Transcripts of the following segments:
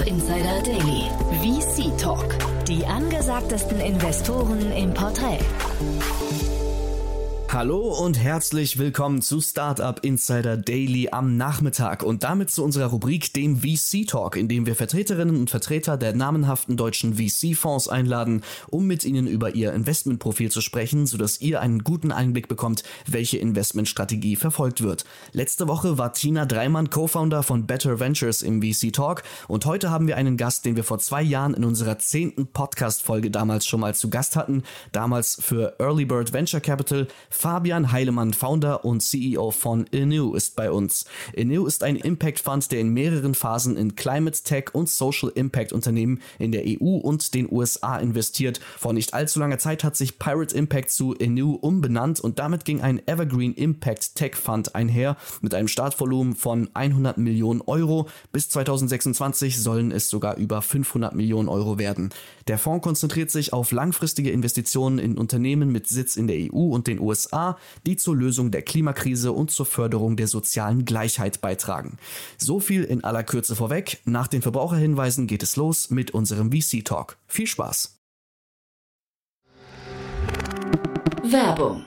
Startup Insider Daily. VC Talk. Die angesagtesten Investoren im Porträt. Hallo und herzlich willkommen zu Startup Insider Daily am Nachmittag und damit zu unserer Rubrik dem VC Talk, in dem wir Vertreterinnen und Vertreter der namenhaften deutschen VC-Fonds einladen, um mit ihnen über ihr Investmentprofil zu sprechen, sodass ihr einen guten Einblick bekommt, welche Investmentstrategie verfolgt wird. Letzte Woche war Tina Dreimann Co-Founder von Better Ventures im VC Talk und heute haben wir einen Gast, den wir vor zwei Jahren in unserer zehnten Podcast-Folge damals schon mal zu Gast hatten, damals für Early Bird Venture Capital, Fabian Heilemann, Founder und CEO von Inu, ist bei uns. Inu ist ein Impact Fund, der in mehreren Phasen in Climate Tech und Social Impact Unternehmen in der EU und den USA investiert. Vor nicht allzu langer Zeit hat sich Pirate Impact zu Inu umbenannt und damit ging ein Evergreen Impact Tech Fund einher mit einem Startvolumen von 100 Millionen Euro. Bis 2026 sollen es sogar über 500 Millionen Euro werden. Der Fonds konzentriert sich auf langfristige Investitionen in Unternehmen mit Sitz in der EU und den USA, die zur Lösung der Klimakrise und zur Förderung der sozialen Gleichheit beitragen. So viel in aller Kürze vorweg. Nach den Verbraucherhinweisen geht es los mit unserem VC Talk. Viel Spaß! Werbung.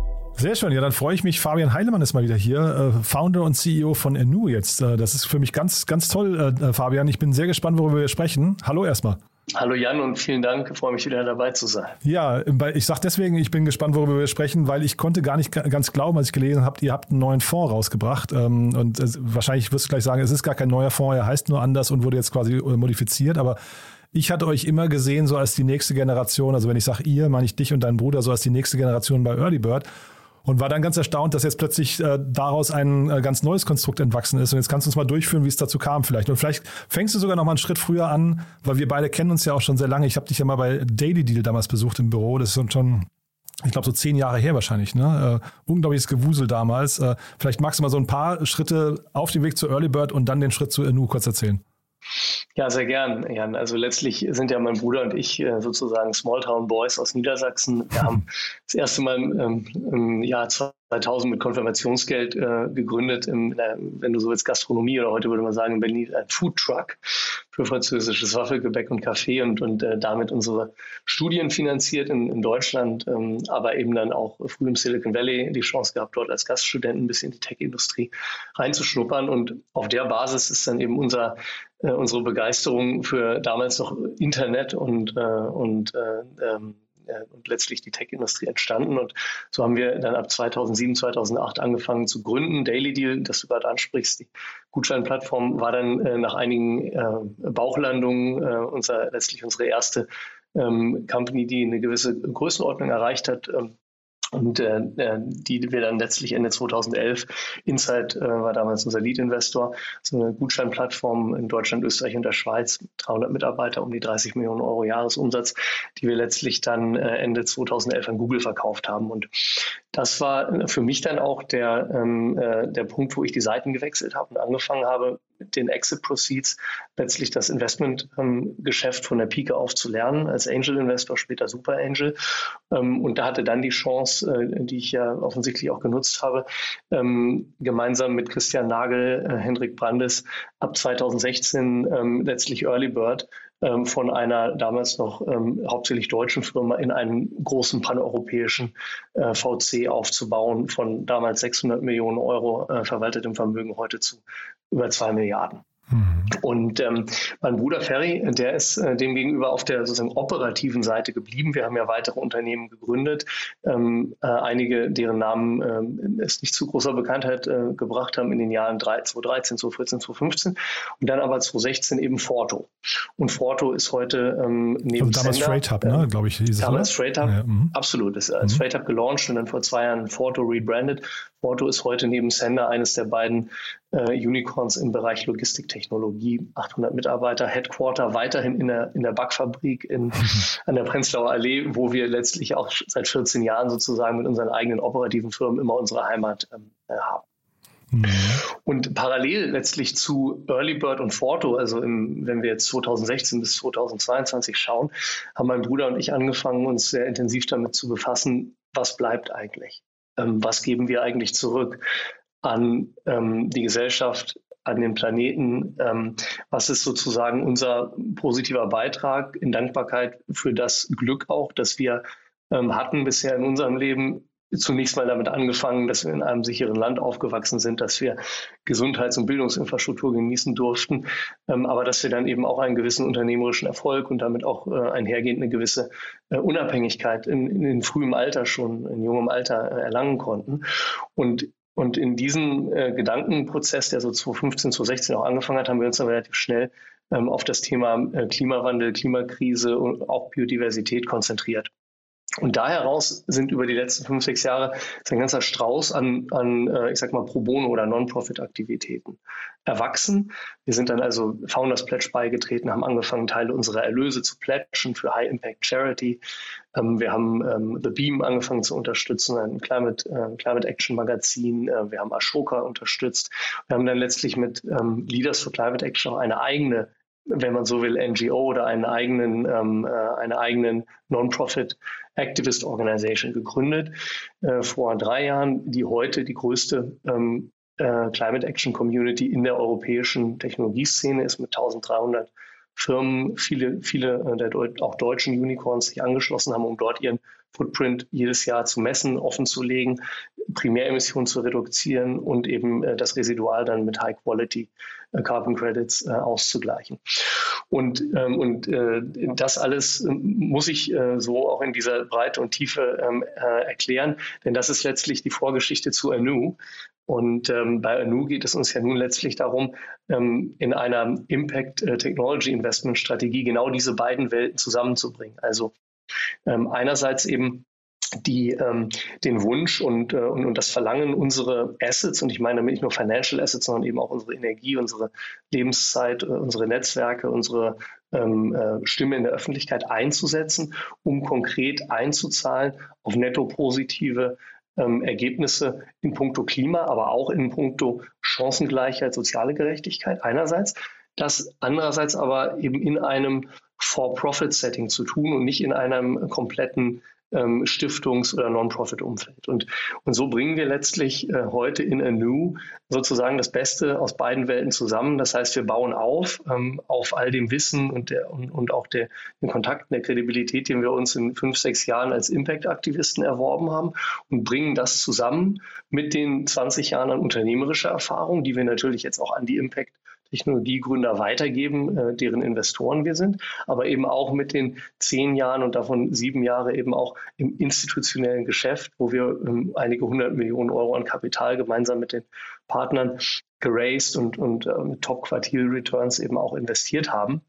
Sehr schön, ja, dann freue ich mich. Fabian Heilemann ist mal wieder hier, äh, Founder und CEO von Enu jetzt. Äh, das ist für mich ganz, ganz toll, äh, Fabian. Ich bin sehr gespannt, worüber wir sprechen. Hallo erstmal. Hallo Jan und vielen Dank. Ich freue mich wieder dabei zu sein. Ja, ich sage deswegen, ich bin gespannt, worüber wir sprechen, weil ich konnte gar nicht ganz glauben, als ich gelesen habe, ihr habt einen neuen Fonds rausgebracht. Ähm, und wahrscheinlich wirst du gleich sagen, es ist gar kein neuer Fonds, er heißt nur anders und wurde jetzt quasi modifiziert. Aber ich hatte euch immer gesehen, so als die nächste Generation, also wenn ich sage ihr, meine ich dich und deinen Bruder, so als die nächste Generation bei Early Bird und war dann ganz erstaunt, dass jetzt plötzlich äh, daraus ein äh, ganz neues Konstrukt entwachsen ist. Und jetzt kannst du uns mal durchführen, wie es dazu kam vielleicht. Und vielleicht fängst du sogar noch mal einen Schritt früher an, weil wir beide kennen uns ja auch schon sehr lange. Ich habe dich ja mal bei Daily Deal damals besucht im Büro. Das ist schon ich glaube, so zehn Jahre her wahrscheinlich. Ne? Äh, unglaubliches Gewusel damals. Äh, vielleicht magst du mal so ein paar Schritte auf dem Weg zu Early Bird und dann den Schritt zu Enu kurz erzählen. Ja, sehr gern, Jan. Also letztlich sind ja mein Bruder und ich äh, sozusagen Smalltown Boys aus Niedersachsen. Wir haben das erste Mal ähm, im Jahr 2000 mit Konfirmationsgeld äh, gegründet, im, äh, wenn du so willst, Gastronomie oder heute würde man sagen in Berlin ein Food Truck für französisches Waffelgebäck und Kaffee und, und äh, damit unsere Studien finanziert in, in Deutschland, ähm, aber eben dann auch früh im Silicon Valley die Chance gehabt, dort als Gaststudent ein bisschen in die Tech-Industrie reinzuschnuppern. Und auf der Basis ist dann eben unser äh, unsere Begeisterung für damals noch Internet und, äh, und äh, ähm, und letztlich die Tech-Industrie entstanden. Und so haben wir dann ab 2007, 2008 angefangen zu gründen. Daily Deal, das du gerade ansprichst, die Gutscheinplattform war dann äh, nach einigen äh, Bauchlandungen äh, unser, letztlich unsere erste ähm, Company, die eine gewisse Größenordnung erreicht hat. Ähm, und äh, äh, die wir dann letztlich Ende 2011, Insight äh, war damals unser Lead-Investor, so eine Gutscheinplattform in Deutschland, Österreich und der Schweiz, 300 Mitarbeiter, um die 30 Millionen Euro Jahresumsatz, die wir letztlich dann äh, Ende 2011 an Google verkauft haben. Und das war für mich dann auch der, ähm, äh, der Punkt, wo ich die Seiten gewechselt habe und angefangen habe, den Exit Proceeds letztlich das Investmentgeschäft ähm, von der Pike auf zu lernen, als Angel Investor, später Super Angel. Ähm, und da hatte dann die Chance, äh, die ich ja offensichtlich auch genutzt habe, ähm, gemeinsam mit Christian Nagel, äh, Hendrik Brandes ab 2016 ähm, letztlich Early Bird von einer damals noch ähm, hauptsächlich deutschen Firma in einen großen paneuropäischen äh, VC aufzubauen, von damals 600 Millionen Euro äh, verwaltetem Vermögen heute zu über zwei Milliarden. Mhm. Und ähm, mein Bruder Ferry, der ist äh, dem gegenüber auf der sozusagen operativen Seite geblieben. Wir haben ja weitere Unternehmen gegründet, ähm, äh, einige, deren Namen äh, es nicht zu großer Bekanntheit äh, gebracht haben in den Jahren 2013, 2014, 2015 und dann aber 2016 eben Forto. Und Forto ist heute ähm, neben also damals Sender, Freight Hub, ne, glaube ich. Damals Freight Hub, ja, mhm. absolut. Ist als mhm. Freight Hub gelauncht und dann vor zwei Jahren Forto rebranded. Forto ist heute neben Sender eines der beiden äh, Unicorns im Bereich Logistiktechnologie. 800 Mitarbeiter, Headquarter weiterhin in der, in der Backfabrik in, an der Prenzlauer Allee, wo wir letztlich auch seit 14 Jahren sozusagen mit unseren eigenen operativen Firmen immer unsere Heimat ähm, äh, haben. Mhm. Und parallel letztlich zu Early Bird und Forto, also im, wenn wir jetzt 2016 bis 2022 schauen, haben mein Bruder und ich angefangen, uns sehr intensiv damit zu befassen, was bleibt eigentlich? Ähm, was geben wir eigentlich zurück? an ähm, die Gesellschaft, an den Planeten. Ähm, was ist sozusagen unser positiver Beitrag in Dankbarkeit für das Glück auch, das wir ähm, hatten bisher in unserem Leben? Zunächst mal damit angefangen, dass wir in einem sicheren Land aufgewachsen sind, dass wir Gesundheits- und Bildungsinfrastruktur genießen durften, ähm, aber dass wir dann eben auch einen gewissen unternehmerischen Erfolg und damit auch äh, einhergehend eine gewisse äh, Unabhängigkeit in, in, in frühem Alter schon, in jungem Alter äh, erlangen konnten. Und und in diesem äh, Gedankenprozess, der so 2015, 2016 auch angefangen hat, haben wir uns dann relativ schnell ähm, auf das Thema äh, Klimawandel, Klimakrise und auch Biodiversität konzentriert. Und da heraus sind über die letzten fünf, sechs Jahre ein ganzer Strauß an, an äh, ich sag mal, Pro Bono oder Non-Profit-Aktivitäten erwachsen. Wir sind dann also Founders Pledge beigetreten, haben angefangen, Teile unserer Erlöse zu pledgen für High Impact Charity. Ähm, wir haben ähm, The Beam angefangen zu unterstützen, ein Climate, äh, Climate Action Magazin. Äh, wir haben Ashoka unterstützt. Wir haben dann letztlich mit ähm, Leaders for Climate Action auch eine eigene wenn man so will, NGO oder einen eigenen, ähm, äh, eine eigenen Non-Profit Activist Organization gegründet äh, vor drei Jahren, die heute die größte ähm, äh, Climate Action Community in der europäischen Technologieszene ist mit 1300 Firmen, viele, viele äh, der Deut auch deutschen Unicorns sich angeschlossen haben, um dort ihren Footprint jedes Jahr zu messen, offen zu legen, Primäremissionen zu reduzieren und eben äh, das Residual dann mit High Quality äh, Carbon Credits äh, auszugleichen. Und, ähm, und äh, das alles ähm, muss ich äh, so auch in dieser Breite und Tiefe ähm, äh, erklären, denn das ist letztlich die Vorgeschichte zu Anu. Und ähm, bei Anu geht es uns ja nun letztlich darum, ähm, in einer Impact Technology Investment Strategie genau diese beiden Welten zusammenzubringen. Also ähm, einerseits eben die ähm, den Wunsch und, äh, und, und das Verlangen, unsere Assets, und ich meine damit nicht nur Financial Assets, sondern eben auch unsere Energie, unsere Lebenszeit, äh, unsere Netzwerke, unsere ähm, äh, Stimme in der Öffentlichkeit einzusetzen, um konkret einzuzahlen auf netto positive ähm, Ergebnisse in puncto Klima, aber auch in puncto Chancengleichheit, soziale Gerechtigkeit einerseits. Das andererseits aber eben in einem For-Profit-Setting zu tun und nicht in einem kompletten ähm, Stiftungs- oder Non-Profit-Umfeld. Und, und so bringen wir letztlich äh, heute in Anu sozusagen das Beste aus beiden Welten zusammen. Das heißt, wir bauen auf ähm, auf all dem Wissen und, der, und, und auch der, den Kontakten, der Kredibilität, den wir uns in fünf, sechs Jahren als Impact-Aktivisten erworben haben und bringen das zusammen mit den 20 Jahren an unternehmerischer Erfahrung, die wir natürlich jetzt auch an die Impact Technologiegründer weitergeben, äh, deren Investoren wir sind, aber eben auch mit den zehn Jahren und davon sieben Jahre eben auch im institutionellen Geschäft, wo wir ähm, einige hundert Millionen Euro an Kapital gemeinsam mit den Partnern geraced und, und äh, mit Top-Quartil-Returns eben auch investiert haben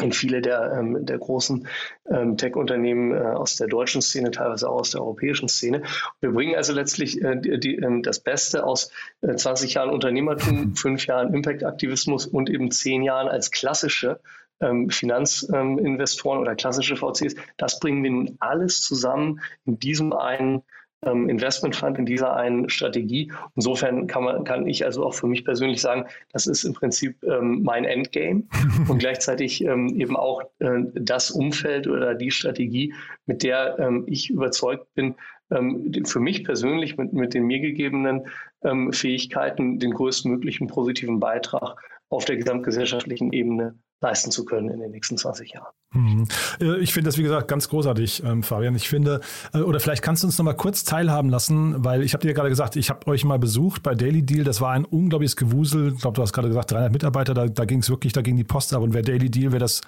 in viele der, ähm, der großen ähm, Tech-Unternehmen äh, aus der deutschen Szene, teilweise auch aus der europäischen Szene. Wir bringen also letztlich äh, die, die, ähm, das Beste aus äh, 20 Jahren Unternehmertum, fünf Jahren Impact-Aktivismus und eben zehn Jahren als klassische ähm, Finanzinvestoren oder klassische VCs. Das bringen wir nun alles zusammen in diesem einen ähm, Investment Fund in dieser einen Strategie. Insofern kann man, kann ich also auch für mich persönlich sagen, das ist im Prinzip ähm, mein Endgame und gleichzeitig ähm, eben auch äh, das Umfeld oder die Strategie, mit der ähm, ich überzeugt bin, ähm, für mich persönlich mit, mit den mir gegebenen ähm, Fähigkeiten den größtmöglichen positiven Beitrag auf der gesamtgesellschaftlichen Ebene leisten zu können in den nächsten 20 Jahren. Mhm. Äh, ich finde das, wie gesagt, ganz großartig, ähm, Fabian. Ich finde, äh, oder vielleicht kannst du uns noch mal kurz teilhaben lassen, weil ich habe dir gerade gesagt, ich habe euch mal besucht bei Daily Deal. Das war ein unglaubliches Gewusel. Ich glaube, du hast gerade gesagt, 300 Mitarbeiter, da, da ging es wirklich, da ging die Post ab. Und wer Daily Deal, wer das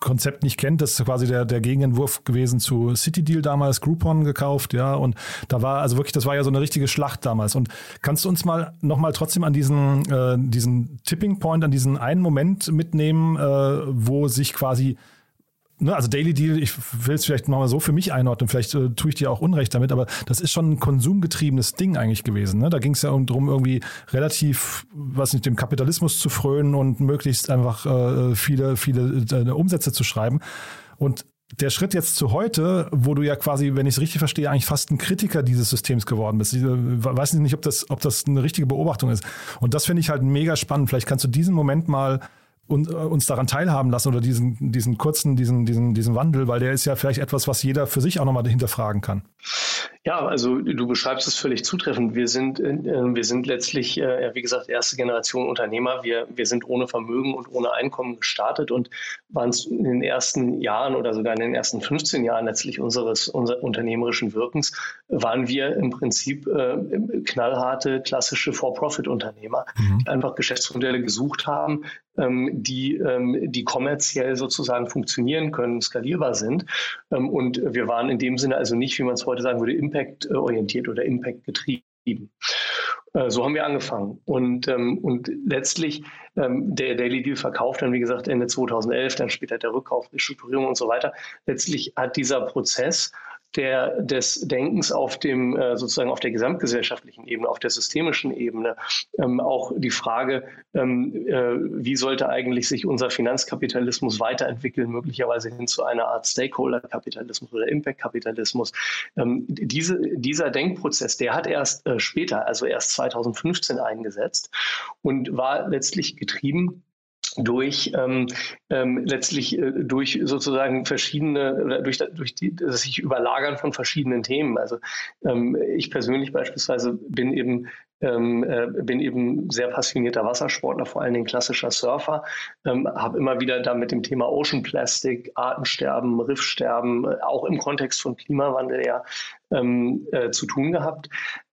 Konzept nicht kennt, das ist quasi der, der Gegenentwurf gewesen zu City Deal damals, Groupon gekauft, ja, und da war also wirklich, das war ja so eine richtige Schlacht damals. Und kannst du uns mal nochmal trotzdem an diesen, äh, diesen Tipping Point, an diesen einen Moment mitnehmen, äh, wo sich quasi ne, also Daily Deal, ich will es vielleicht nochmal so für mich einordnen, vielleicht äh, tue ich dir auch Unrecht damit, aber das ist schon ein konsumgetriebenes Ding eigentlich gewesen. Ne? Da ging es ja darum, irgendwie relativ, was nicht, dem Kapitalismus zu frönen und möglichst einfach äh, viele, viele äh, Umsätze zu schreiben. Und der Schritt jetzt zu heute, wo du ja quasi, wenn ich es richtig verstehe, eigentlich fast ein Kritiker dieses Systems geworden bist. Ich äh, weiß nicht, ob das, ob das eine richtige Beobachtung ist. Und das finde ich halt mega spannend. Vielleicht kannst du diesen Moment mal und, äh, uns daran teilhaben lassen oder diesen, diesen kurzen, diesen, diesen, diesen Wandel, weil der ist ja vielleicht etwas, was jeder für sich auch nochmal hinterfragen kann. Ja, also du beschreibst es völlig zutreffend. Wir sind, äh, wir sind letztlich, äh, wie gesagt, erste Generation Unternehmer. Wir, wir sind ohne Vermögen und ohne Einkommen gestartet und waren in den ersten Jahren oder sogar in den ersten 15 Jahren letztlich unseres unser unternehmerischen Wirkens, waren wir im Prinzip äh, knallharte, klassische For-Profit-Unternehmer, mhm. die einfach Geschäftsmodelle gesucht haben, ähm, die, ähm, die kommerziell sozusagen funktionieren können, skalierbar sind. Ähm, und wir waren in dem Sinne also nicht, wie man es heute sagen würde, impact-orientiert oder impact-getrieben. Äh, so haben wir angefangen. Und, ähm, und letztlich ähm, der Daily Deal verkauft dann, wie gesagt, Ende 2011, dann später der Rückkauf, die Strukturierung und so weiter. Letztlich hat dieser Prozess der, des Denkens auf dem äh, sozusagen auf der gesamtgesellschaftlichen Ebene, auf der systemischen Ebene, ähm, auch die Frage, ähm, äh, wie sollte eigentlich sich unser Finanzkapitalismus weiterentwickeln, möglicherweise hin zu einer Art Stakeholder-Kapitalismus oder Impact-Kapitalismus. Ähm, diese, dieser Denkprozess, der hat erst äh, später, also erst 2015 eingesetzt und war letztlich getrieben durch ähm, ähm, letztlich äh, durch sozusagen verschiedene oder durch, durch die, das sich überlagern von verschiedenen Themen. Also ähm, ich persönlich beispielsweise bin eben ähm, äh, bin eben sehr passionierter Wassersportler, vor allen Dingen klassischer Surfer, ähm, habe immer wieder da mit dem Thema Ocean Plastic, Artensterben, Riffsterben, äh, auch im Kontext von Klimawandel ja ähm, äh, zu tun gehabt.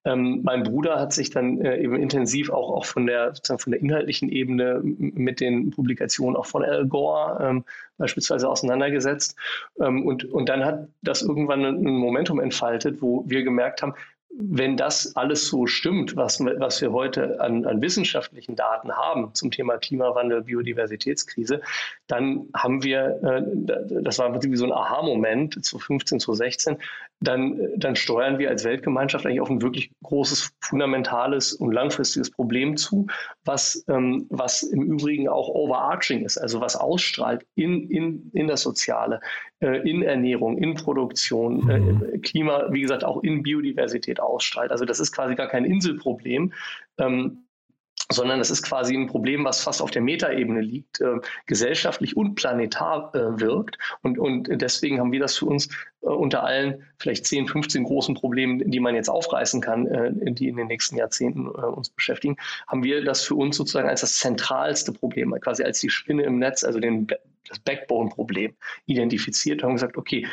Ähm, mein Bruder hat sich dann äh, eben intensiv auch, auch von, der, von der inhaltlichen Ebene mit den Publikationen auch von Al Gore ähm, beispielsweise auseinandergesetzt. Ähm, und, und dann hat das irgendwann ein Momentum entfaltet, wo wir gemerkt haben, wenn das alles so stimmt, was, was wir heute an, an, wissenschaftlichen Daten haben zum Thema Klimawandel, Biodiversitätskrise, dann haben wir, äh, das war wie so ein Aha-Moment zu 15, zu 16, dann, dann steuern wir als Weltgemeinschaft eigentlich auf ein wirklich großes, fundamentales und langfristiges Problem zu, was, ähm, was im Übrigen auch overarching ist, also was ausstrahlt in, in, in das Soziale, äh, in Ernährung, in Produktion, äh, mhm. Klima, wie gesagt, auch in Biodiversität ausstrahlt. Also das ist quasi gar kein Inselproblem. Ähm, sondern es ist quasi ein Problem, was fast auf der Metaebene liegt, äh, gesellschaftlich und planetar äh, wirkt. Und, und deswegen haben wir das für uns äh, unter allen vielleicht 10, 15 großen Problemen, die man jetzt aufreißen kann, äh, die in den nächsten Jahrzehnten äh, uns beschäftigen, haben wir das für uns sozusagen als das zentralste Problem, quasi als die Spinne im Netz, also den, das Backbone-Problem identifiziert und haben gesagt, okay,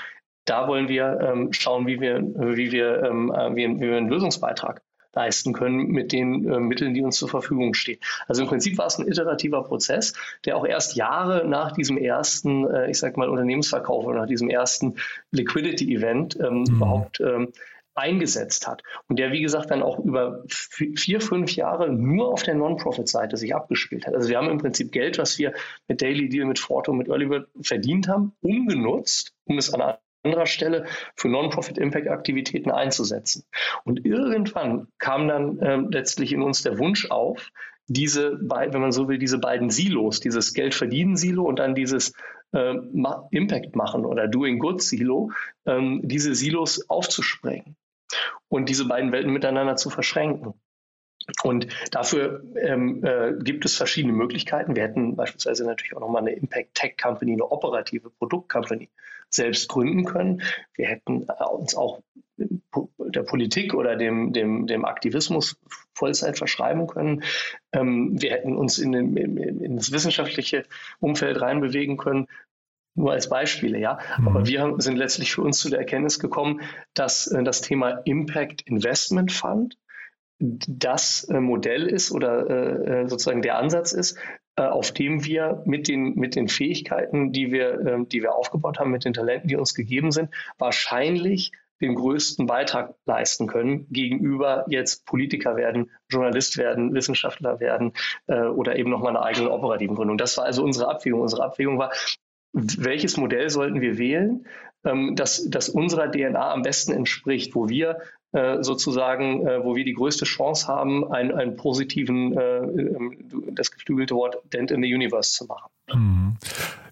da wollen wir ähm, schauen, wie wir, wie wir, ähm, äh, wie, wie wir einen Lösungsbeitrag leisten können mit den äh, Mitteln, die uns zur Verfügung stehen. Also im Prinzip war es ein iterativer Prozess, der auch erst Jahre nach diesem ersten, äh, ich sag mal, Unternehmensverkauf oder nach diesem ersten Liquidity-Event ähm, mhm. überhaupt ähm, eingesetzt hat. Und der, wie gesagt, dann auch über vier, fünf Jahre nur auf der Non-Profit-Seite sich abgespielt hat. Also wir haben im Prinzip Geld, was wir mit Daily Deal, mit Forto, mit Earlybird verdient haben, umgenutzt, um es an anderer Stelle für Non-Profit-Impact-Aktivitäten einzusetzen. Und irgendwann kam dann äh, letztlich in uns der Wunsch auf, diese beiden, wenn man so will, diese beiden Silos, dieses Geld-Verdienen-Silo und dann dieses äh, Impact machen oder Doing Good Silo, ähm, diese Silos aufzusprengen. und diese beiden Welten miteinander zu verschränken. Und dafür ähm, äh, gibt es verschiedene Möglichkeiten. Wir hätten beispielsweise natürlich auch nochmal eine Impact Tech Company, eine operative Produktcompany selbst gründen können. Wir hätten äh, uns auch der Politik oder dem, dem, dem Aktivismus Vollzeit verschreiben können. Ähm, wir hätten uns in, den, in, das wissenschaftliche Umfeld reinbewegen können. Nur als Beispiele, ja. Mhm. Aber wir sind letztlich für uns zu der Erkenntnis gekommen, dass äh, das Thema Impact Investment Fund das äh, Modell ist oder äh, äh, sozusagen der Ansatz ist, auf dem wir mit den, mit den Fähigkeiten, die wir, ähm, die wir aufgebaut haben, mit den Talenten, die uns gegeben sind, wahrscheinlich den größten Beitrag leisten können gegenüber jetzt Politiker werden, Journalist werden, Wissenschaftler werden oder eben nochmal eine eigene operativen Gründung. Das war also unsere Abwägung. Unsere Abwägung war, welches Modell sollten wir wählen, ähm, das, das unserer DNA am besten entspricht, wo wir sozusagen, äh, wo wir die größte Chance haben, einen, einen positiven, äh, ähm, das geflügelte Wort Dent in the Universe zu machen. Mhm.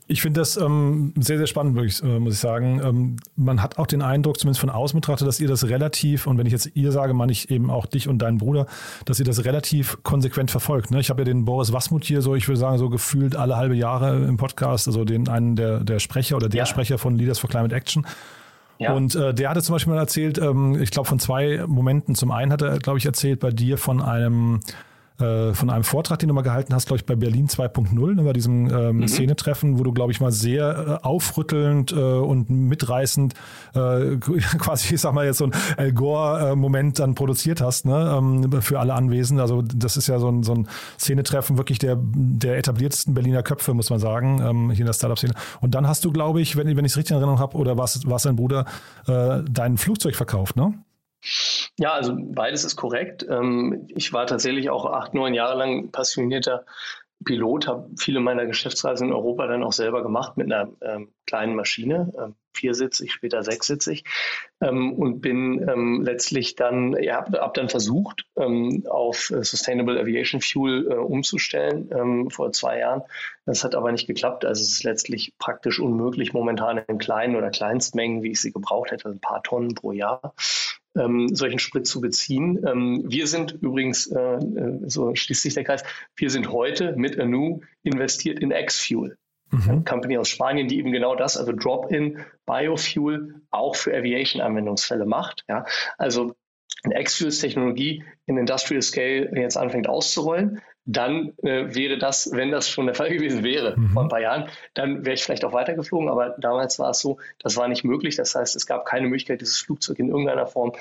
Ich finde das ähm, sehr, sehr spannend, wirklich, äh, muss ich sagen. Ähm, man hat auch den Eindruck, zumindest von außen betrachtet, dass ihr das relativ, und wenn ich jetzt ihr sage, meine ich eben auch dich und deinen Bruder, dass ihr das relativ konsequent verfolgt. Ne? Ich habe ja den Boris Wasmut hier so, ich würde sagen, so gefühlt alle halbe Jahre im Podcast, also den einen der, der Sprecher oder der ja. Sprecher von Leaders for Climate Action. Ja. Und äh, der hatte zum Beispiel mal erzählt, ähm, ich glaube von zwei Momenten. Zum einen hat er, glaube ich, erzählt bei dir von einem äh, von einem Vortrag, den du mal gehalten hast, glaube ich, bei Berlin 2.0, ne, bei diesem ähm, mhm. Szenetreffen, wo du, glaube ich, mal sehr äh, aufrüttelnd äh, und mitreißend äh, quasi, ich sag mal jetzt so ein El Gore-Moment dann produziert hast, ne, ähm, für alle Anwesenden. Also das ist ja so ein, so ein Szenetreffen wirklich der, der etabliertesten Berliner Köpfe, muss man sagen, ähm, hier in der Startup-Szene. Und dann hast du, glaube ich, wenn, wenn ich es richtig in Erinnerung habe, oder war es dein Bruder, äh, dein Flugzeug verkauft, ne? Ja, also beides ist korrekt. Ähm, ich war tatsächlich auch acht, neun Jahre lang passionierter Pilot, habe viele meiner Geschäftsreisen in Europa dann auch selber gemacht mit einer ähm, kleinen Maschine, ähm, viersitzig, später sechssitzig und bin letztlich dann, ja, habe hab dann versucht, auf äh, Sustainable Aviation Fuel äh, umzustellen vor zwei Jahren. Das hat aber nicht geklappt. Also es ist letztlich praktisch unmöglich, momentan in kleinen oder Kleinstmengen, wie ich sie gebraucht hätte, ein paar Tonnen pro Jahr, ähm, solchen Sprit zu beziehen. Ähm, wir sind übrigens, äh, äh so schließt sich der Kreis, wir sind heute mit Anu investiert in X-Fuel. Mhm. Company aus Spanien, die eben genau das, also Drop-in Biofuel auch für Aviation-Anwendungsfälle macht. Ja. Also eine X-Fuels-Technologie in Industrial Scale jetzt anfängt auszurollen, dann äh, wäre das, wenn das schon der Fall gewesen wäre mhm. vor ein paar Jahren, dann wäre ich vielleicht auch weitergeflogen. Aber damals war es so, das war nicht möglich. Das heißt, es gab keine Möglichkeit, dieses Flugzeug in irgendeiner Form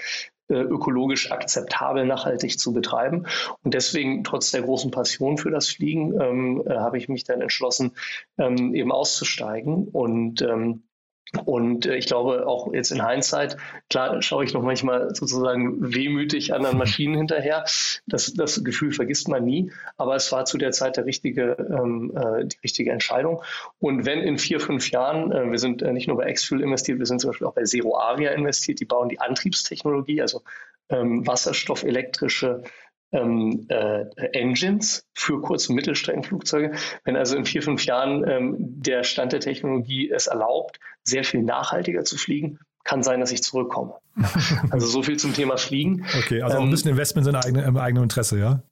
äh, ökologisch akzeptabel nachhaltig zu betreiben. Und deswegen, trotz der großen Passion für das Fliegen, ähm, äh, habe ich mich dann entschlossen, ähm, eben auszusteigen und ähm, und äh, ich glaube, auch jetzt in Hindsight, klar schaue ich noch manchmal sozusagen wehmütig anderen Maschinen hinterher. Das, das Gefühl vergisst man nie, aber es war zu der Zeit der richtige, ähm, äh, die richtige Entscheidung. Und wenn in vier, fünf Jahren, äh, wir sind äh, nicht nur bei Xfuel investiert, wir sind zum Beispiel auch bei Zero Aria investiert, die bauen die Antriebstechnologie, also ähm, wasserstoffelektrische ähm, äh, Engines für Kurz- und Mittelstreckenflugzeuge. Wenn also in vier, fünf Jahren ähm, der Stand der Technologie es erlaubt, sehr viel nachhaltiger zu fliegen, kann sein, dass ich zurückkomme. also so viel zum Thema Fliegen. Okay, also auch ein ähm, bisschen Investment in eigene, im eigenen Interesse, ja?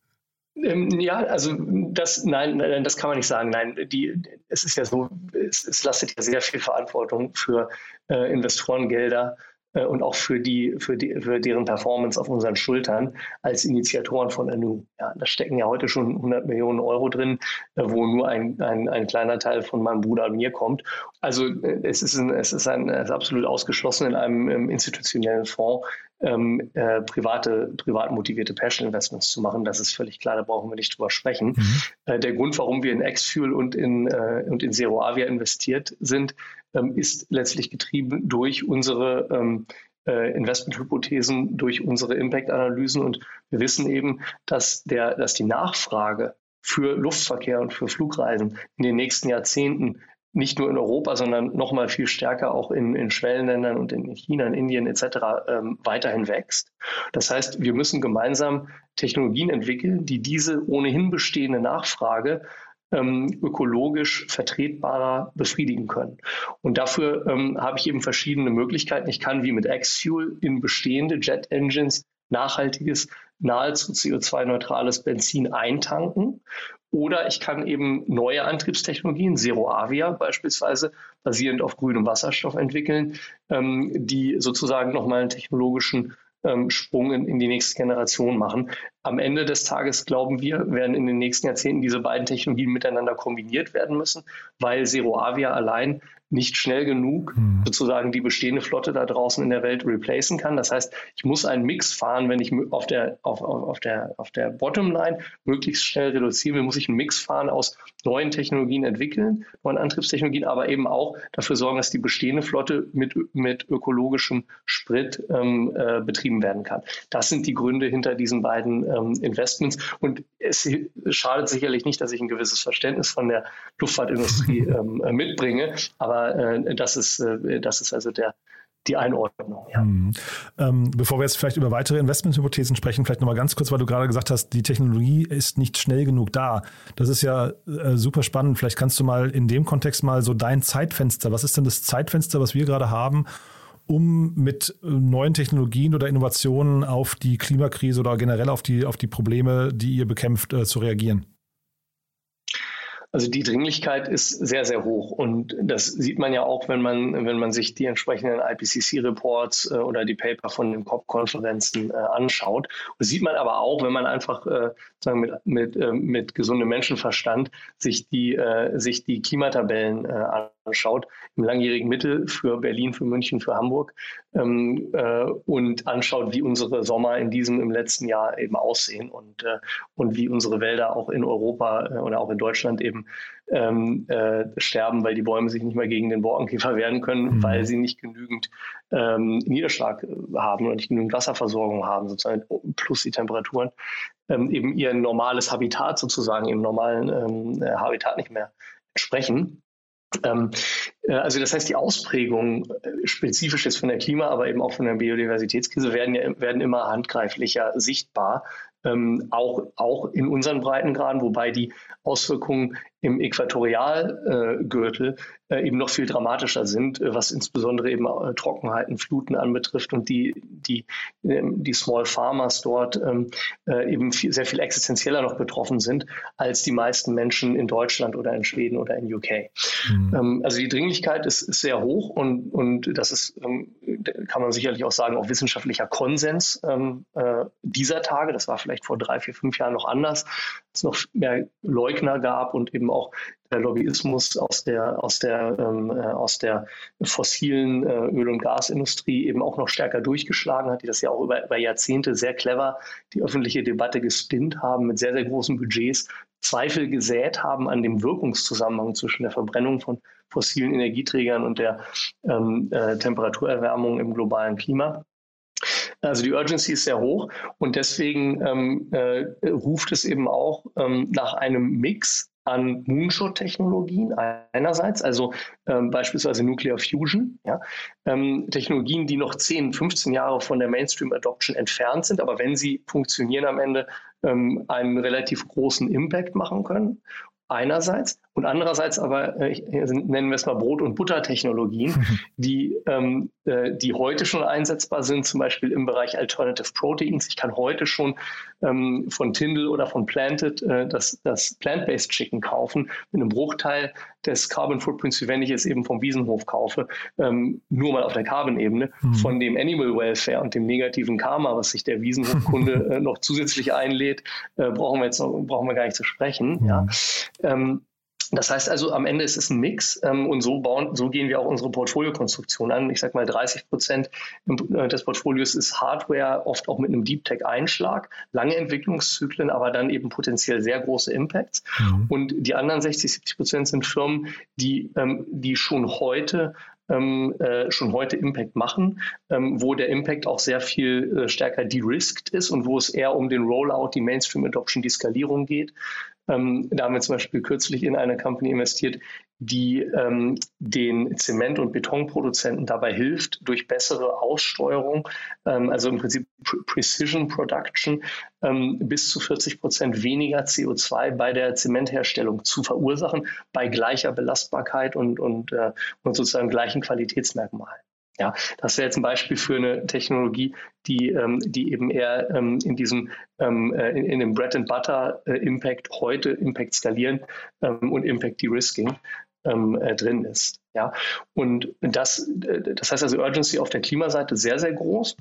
Ähm, ja, also das, nein, das kann man nicht sagen. Nein, die, es ist ja so, es, es lastet ja sehr viel Verantwortung für äh, Investorengelder und auch für, die, für, die, für deren Performance auf unseren Schultern als Initiatoren von Anu. Ja, da stecken ja heute schon 100 Millionen Euro drin, äh, wo nur ein, ein, ein kleiner Teil von meinem Bruder und mir kommt. Also äh, es ist, ein, es ist, ein, es ist absolut ausgeschlossen in einem institutionellen Fonds ähm, äh, private, privat motivierte Passion Investments zu machen. Das ist völlig klar, da brauchen wir nicht drüber sprechen. Mhm. Äh, der Grund, warum wir in X-Fuel und in, äh, und in Zero Avia investiert sind, ähm, ist letztlich getrieben durch unsere ähm, äh, Investmenthypothesen, durch unsere Impact-Analysen. Und wir wissen eben, dass, der, dass die Nachfrage für Luftverkehr und für Flugreisen in den nächsten Jahrzehnten nicht nur in Europa, sondern noch mal viel stärker auch in, in Schwellenländern und in China, in Indien etc. Ähm, weiterhin wächst. Das heißt, wir müssen gemeinsam Technologien entwickeln, die diese ohnehin bestehende Nachfrage ähm, ökologisch vertretbarer befriedigen können. Und dafür ähm, habe ich eben verschiedene Möglichkeiten. Ich kann wie mit X-Fuel in bestehende Jet Engines nachhaltiges, nahezu CO2-neutrales Benzin eintanken. Oder ich kann eben neue Antriebstechnologien, Zero Avia beispielsweise, basierend auf grünem Wasserstoff entwickeln, ähm, die sozusagen nochmal einen technologischen ähm, Sprung in, in, die nächste Generation machen. Am Ende des Tages glauben wir, werden in den nächsten Jahrzehnten diese beiden Technologien miteinander kombiniert werden müssen, weil Zero Avia allein nicht schnell genug mhm. sozusagen die bestehende Flotte da draußen in der Welt replacen kann. Das heißt, ich muss einen Mix fahren, wenn ich auf der, auf, auf der, auf der Bottomline möglichst schnell reduzieren will, muss ich einen Mix fahren aus neuen Technologien entwickeln, neuen Antriebstechnologien, aber eben auch dafür sorgen, dass die bestehende Flotte mit, mit ökologischem Sprit ähm, äh, betrieben werden kann. Das sind die Gründe hinter diesen beiden ähm, Investments. Und es schadet sicherlich nicht, dass ich ein gewisses Verständnis von der Luftfahrtindustrie ähm, äh, mitbringe, aber äh, das, ist, äh, das ist also der, die Einordnung. Ja. Mhm. Ähm, bevor wir jetzt vielleicht über weitere Investmenthypothesen sprechen, vielleicht nochmal ganz kurz, weil du gerade gesagt hast, die Technologie ist nicht schnell genug da. Das ist ja äh, super spannend. Vielleicht kannst du mal in dem Kontext mal so dein Zeitfenster, was ist denn das Zeitfenster, was wir gerade haben, um mit äh, neuen Technologien oder Innovationen auf die Klimakrise oder generell auf die, auf die Probleme, die ihr bekämpft, äh, zu reagieren? Also die Dringlichkeit ist sehr, sehr hoch. Und das sieht man ja auch, wenn man, wenn man sich die entsprechenden IPCC-Reports äh, oder die Paper von den COP-Konferenzen anschaut. Und sieht man aber auch, wenn man einfach sagen mit, mit, mit gesundem Menschenverstand sich die, sich die Klimatabellen äh, anschaut, im langjährigen Mittel für Berlin, für München, für Hamburg ähm, äh, und anschaut, wie unsere Sommer in diesem, im letzten Jahr eben aussehen und, äh, und wie unsere Wälder auch in Europa äh, oder auch in Deutschland eben ähm, äh, sterben, weil die Bäume sich nicht mehr gegen den Borkenkäfer wehren können, mhm. weil sie nicht genügend ähm, Niederschlag haben und nicht genügend Wasserversorgung haben, sozusagen plus die Temperaturen, ähm, eben ihr normales Habitat sozusagen, im normalen ähm, Habitat nicht mehr entsprechen. Ähm, äh, also das heißt, die Ausprägungen äh, spezifisch jetzt von der Klima, aber eben auch von der Biodiversitätskrise werden, ja, werden immer handgreiflicher sichtbar, ähm, auch, auch in unseren Breitengraden, wobei die Auswirkungen im Äquatorialgürtel äh, eben noch viel dramatischer sind, äh, was insbesondere eben äh, Trockenheiten, Fluten anbetrifft und die, die, ähm, die Small Farmers dort ähm, eben viel, sehr viel existenzieller noch betroffen sind als die meisten Menschen in Deutschland oder in Schweden oder in UK. Mhm. Ähm, also die Dringlichkeit ist, ist sehr hoch und, und das ist, kann man sicherlich auch sagen, auch wissenschaftlicher Konsens dieser Tage. Das war vielleicht vor drei, vier, fünf Jahren noch anders, es noch mehr Leugner gab und eben auch der Lobbyismus aus der, aus der, ähm, äh, aus der fossilen äh, Öl- und Gasindustrie eben auch noch stärker durchgeschlagen hat, die das ja auch über, über Jahrzehnte sehr clever die öffentliche Debatte gespinnt haben mit sehr, sehr großen Budgets, Zweifel gesät haben an dem Wirkungszusammenhang zwischen der Verbrennung von fossilen Energieträgern und der ähm, äh, Temperaturerwärmung im globalen Klima. Also die Urgency ist sehr hoch und deswegen ähm, äh, ruft es eben auch ähm, nach einem Mix an Moonshot-Technologien einerseits, also ähm, beispielsweise Nuclear Fusion, ja, ähm, Technologien, die noch 10, 15 Jahre von der Mainstream-Adoption entfernt sind, aber wenn sie funktionieren am Ende, ähm, einen relativ großen Impact machen können einerseits und andererseits aber, äh, nennen wir es mal Brot- und Buttertechnologien, die, ähm, äh, die heute schon einsetzbar sind, zum Beispiel im Bereich Alternative Proteins. Ich kann heute schon ähm, von Tyndall oder von Planted äh, das, das Plant-Based Chicken kaufen mit einem Bruchteil des Carbon Footprints, wie wenn ich es eben vom Wiesenhof kaufe, ähm, nur mal auf der Carbon-Ebene, mhm. von dem Animal Welfare und dem negativen Karma, was sich der Wiesenhofkunde äh, noch zusätzlich einlädt, äh, brauchen wir jetzt noch, brauchen wir gar nicht zu sprechen. Mhm. Ja. Ähm, das heißt also, am Ende ist es ein Mix ähm, und so bauen, so gehen wir auch unsere Portfoliokonstruktion an. Ich sage mal, 30 Prozent äh, des Portfolios ist Hardware, oft auch mit einem Deep Tech Einschlag, lange Entwicklungszyklen, aber dann eben potenziell sehr große Impacts. Mhm. Und die anderen 60, 70 Prozent sind Firmen, die, ähm, die schon heute ähm, äh, schon heute Impact machen, ähm, wo der Impact auch sehr viel äh, stärker de-risked ist und wo es eher um den Rollout, die Mainstream-Adoption, die Skalierung geht Ähm, da haben wir zum Beispiel kürzlich in eine Company investiert, die ähm, den Zement- und Betonproduzenten dabei hilft, durch bessere Aussteuerung, ähm, also im Prinzip Precision Production, ähm, bis zu 40 Prozent weniger CO2 bei der Zementherstellung zu verursachen, bei gleicher Belastbarkeit und, und, äh, und sozusagen gleichen Qualitätsmerkmalen. Ja, das wäre jetzt ein Beispiel für eine Technologie, die, ähm, die eben eher ähm, in diesem ähm, äh, in, in, dem Bread and Butter äh, Impact heute Impact skalieren ähm, und Impact De-Risking ähm, äh, drin ist. Ja, und das, äh, das heißt also Urgency auf der Klimaseite sehr, sehr groß.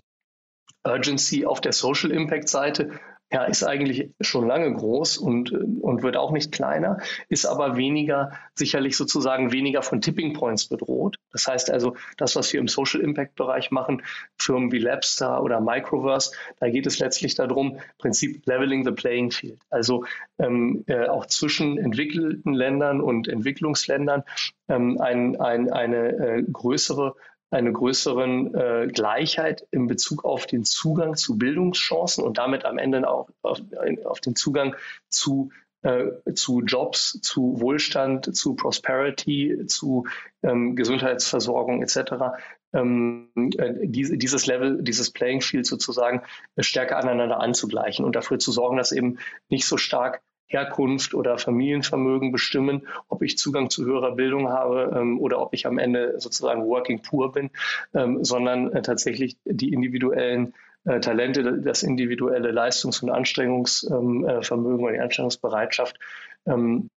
Urgency auf der Social Impact Seite ja, ist eigentlich schon lange groß und, und wird auch nicht kleiner, ist aber weniger, sicherlich sozusagen weniger von Tipping Points bedroht. Das heißt also, das, was wir im Social Impact Bereich machen, Firmen wie Labstar oder Microverse, da geht es letztlich darum, Prinzip Leveling the Playing Field. Also ähm, äh, auch zwischen entwickelten Ländern und Entwicklungsländern ähm, ein, ein, eine äh, größere eine größeren äh, Gleichheit in Bezug auf den Zugang zu Bildungschancen und damit am Ende auch auf, auf den Zugang zu äh, zu Jobs, zu Wohlstand, zu Prosperity, zu ähm, Gesundheitsversorgung etc. Ähm, äh, diese, dieses Level, dieses Playing Field sozusagen äh, stärker aneinander anzugleichen und dafür zu sorgen, dass eben nicht so stark Herkunft oder Familienvermögen bestimmen, ob ich Zugang zu höherer Bildung habe ähm, oder ob ich am Ende sozusagen working poor bin, ähm, sondern äh, tatsächlich die individuellen äh, Talente, das individuelle Leistungs- und Anstrengungsvermögen ähm, äh, oder die Anstrengungsbereitschaft ähm,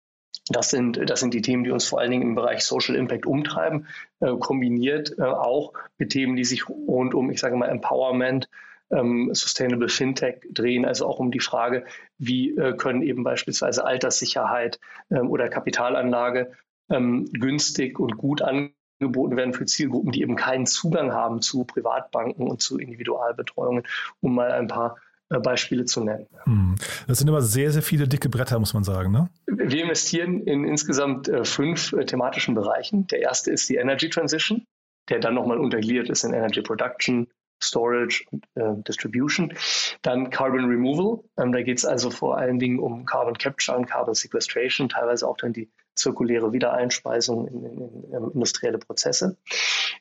das sind, das sind die Themen, die uns vor allen Dingen im Bereich Social Impact umtreiben, äh, kombiniert äh, auch mit Themen, die sich rund um, ich sage mal, Empowerment, ähm, Sustainable Fintech drehen, also auch um die Frage, wie äh, können eben beispielsweise Alterssicherheit ähm, oder Kapitalanlage ähm, günstig und gut angeboten werden für Zielgruppen, die eben keinen Zugang haben zu Privatbanken und zu Individualbetreuungen, um mal ein paar äh, Beispiele zu nennen. Hm. Das sind immer sehr, sehr viele dicke Bretter, muss man sagen. Ne? Wir investieren in insgesamt äh, fünf äh, thematischen Bereichen. Der erste ist die Energy Transition, der dann nochmal untergliedert ist in Energy Production, Storage und äh, Distribution. Dann Carbon Removal. Ähm, da geht es also vor allen Dingen um Carbon Capture und Carbon Sequestration, teilweise auch dann die zirkuläre Wiedereinspeisung in, in, in, in industrielle Prozesse.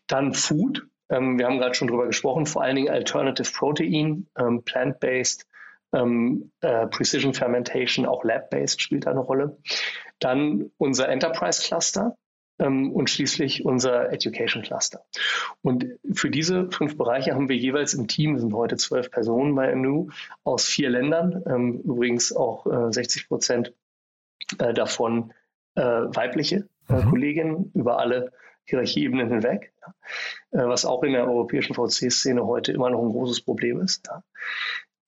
Dann Food. Ähm, wir haben gerade schon drüber gesprochen, vor allen Dingen Alternative Protein, ähm, Plant-Based, ähm, äh, Precision Fermentation, auch Lab-Based spielt da eine Rolle. Dann unser Enterprise Cluster ähm, und schließlich unser Education Cluster. Und für diese fünf Bereiche haben wir jeweils im Team, sind heute zwölf Personen bei NU aus vier Ländern, ähm, übrigens auch äh, 60 Prozent äh, davon äh, weibliche äh, mhm. Kolleginnen über alle Hierarchieebenen hinweg. Äh, was auch in der europäischen VC-Szene heute immer noch ein großes Problem ist.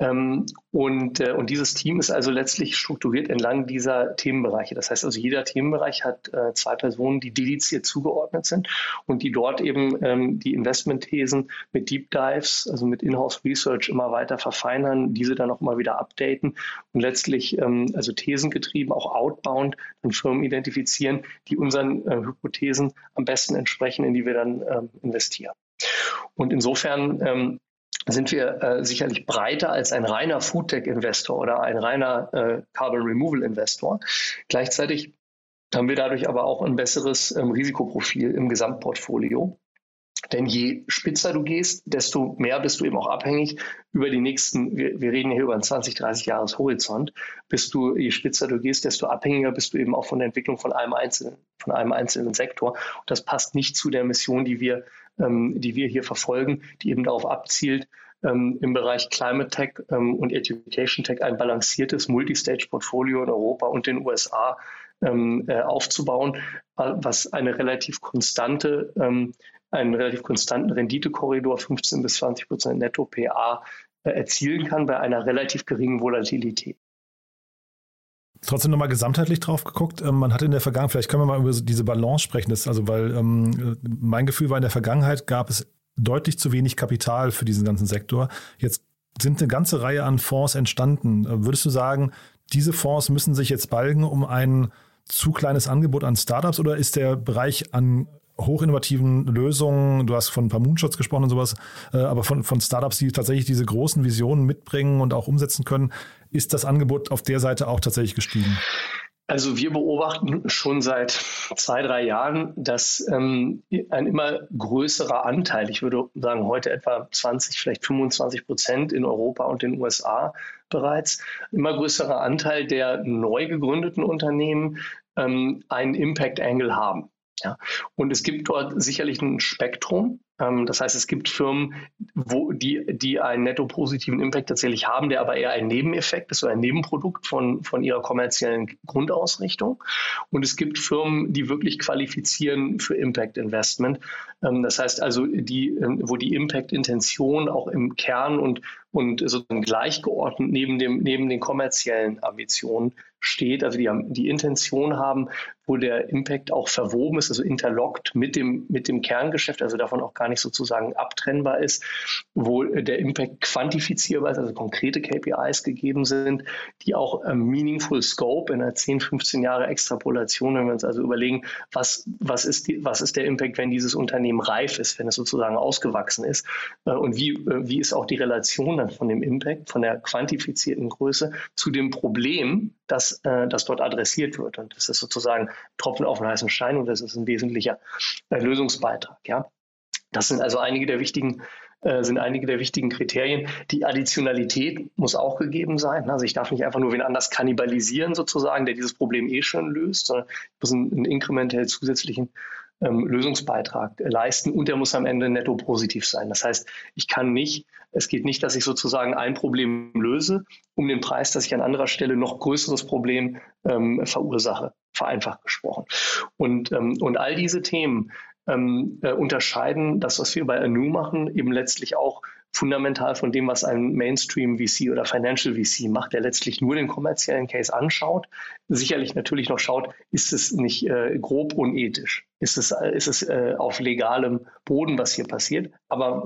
Ähm, und, äh, und dieses Team ist also letztlich strukturiert entlang dieser Themenbereiche. Das heißt also, jeder Themenbereich hat äh, zwei Personen, die dediziert zugeordnet sind und die dort eben ähm, die Investmentthesen mit Deep Dives, also mit Inhouse Research immer weiter verfeinern, diese dann auch immer wieder updaten und letztlich ähm, also thesengetrieben, auch outbound, dann Firmen identifizieren, die unseren äh, Hypothesen am besten entsprechen, in die wir dann investieren. Und insofern sind wir äh, sicherlich breiter als ein reiner Foodtech-Investor oder ein reiner äh, Carbon Removal-Investor. Gleichzeitig haben wir dadurch aber auch ein besseres ähm, Risikoprofil im Gesamtportfolio. Denn je spitzer du gehst, desto mehr bist du eben auch abhängig über die nächsten, wir, wir reden hier über einen 20, 30 Jahres Horizont, bist du, je spitzer du gehst, desto abhängiger bist du eben auch von der Entwicklung von einem einzelnen, von einem einzelnen Sektor. Und das passt nicht zu der Mission, die wir ähm, die wir hier verfolgen, die eben darauf abzielt, ähm, im Bereich Climate Tech ähm, und Education Tech ein balanciertes Multistage-Portfolio in Europa und den USA ähm, äh, aufzubauen, was eine relativ konstante, ähm, einen relativ konstanten Renditekorridor 15 bis 20 Prozent Netto PA äh, erzielen kann bei einer relativ geringen Volatilität trotzdem nochmal gesamtheitlich drauf geguckt. Ähm, man hatte in der Vergangenheit, vielleicht können wir mal über diese Balance sprechen, das, also weil ähm, mein Gefühl war, in der Vergangenheit gab es deutlich zu wenig Kapital für diesen ganzen Sektor. Jetzt sind eine ganze Reihe an Fonds entstanden. Äh, würdest du sagen, diese Fonds müssen sich jetzt balgen um ein zu kleines Angebot an Startups oder ist der Bereich an hochinnovativen Lösungen, du hast von ein paar Moonshots gesprochen und sowas, äh, aber von, von Startups, die tatsächlich diese großen Visionen mitbringen und auch umsetzen können, ist das Angebot auf der Seite auch tatsächlich gestiegen? Also wir beobachten schon seit zwei, drei Jahren, dass ähm, ein immer größerer Anteil, ich würde sagen heute etwa 20, vielleicht 25 Prozent in Europa und den USA bereits, immer größerer Anteil der neu gegründeten Unternehmen ähm, einen Impact Angle haben. Ja. Und es gibt dort sicherlich ein Spektrum. Ähm, das heißt, es gibt Firmen, wo die, die einen netto positiven Impact tatsächlich haben, der aber eher ein Nebeneffekt ist oder ein Nebenprodukt von, von ihrer kommerziellen Grundausrichtung. Und es gibt Firmen, die wirklich qualifizieren für Impact Investment. Ähm, das heißt also, die, ähm, wo die Impact-Intention auch im Kern und, und sozusagen gleichgeordnet neben, dem, neben den kommerziellen Ambitionen steht, also die die Intention haben, wo der Impact auch verwoben ist, also interlockt mit dem, mit dem Kerngeschäft, also davon auch gar nicht sozusagen abtrennbar ist, wo der Impact quantifizierbar ist, also konkrete KPIs gegeben sind, die auch ähm, meaningful scope in einer 10, 15 Jahre Extrapolation, wenn wir uns also überlegen, was, was, ist die, was ist der Impact, wenn dieses Unternehmen reif ist, wenn es sozusagen ausgewachsen ist äh, und wie, äh, wie ist auch die Relation dann von dem Impact, von der quantifizierten Größe zu dem Problem, das, äh, das dort adressiert wird. Und das ist sozusagen Tropfen auf den heißen Stein und das ist ein wesentlicher äh, Lösungsbeitrag. Ja? Das sind also einige der wichtigen äh, sind einige der wichtigen Kriterien. Die Additionalität muss auch gegeben sein. Also ich darf nicht einfach nur wen anders kannibalisieren sozusagen, der dieses Problem eh schon löst, sondern ich muss einen, einen inkrementell zusätzlichen ähm, Lösungsbeitrag leisten und der muss am Ende netto positiv sein. Das heißt, ich kann nicht, es geht nicht, dass ich sozusagen ein Problem löse, um den Preis, dass ich an anderer Stelle noch größeres Problem ähm, verursache, vereinfacht gesprochen. Und, ähm, und all diese Themen ähm, äh, unterscheiden das, was wir bei Anu machen, eben letztlich auch fundamental von dem, was ein Mainstream VC oder Financial VC macht, der letztlich nur den kommerziellen Case anschaut, sicherlich natürlich noch schaut, ist es nicht äh, grob unethisch, ist es, äh, ist es äh, auf legalem Boden, was hier passiert, aber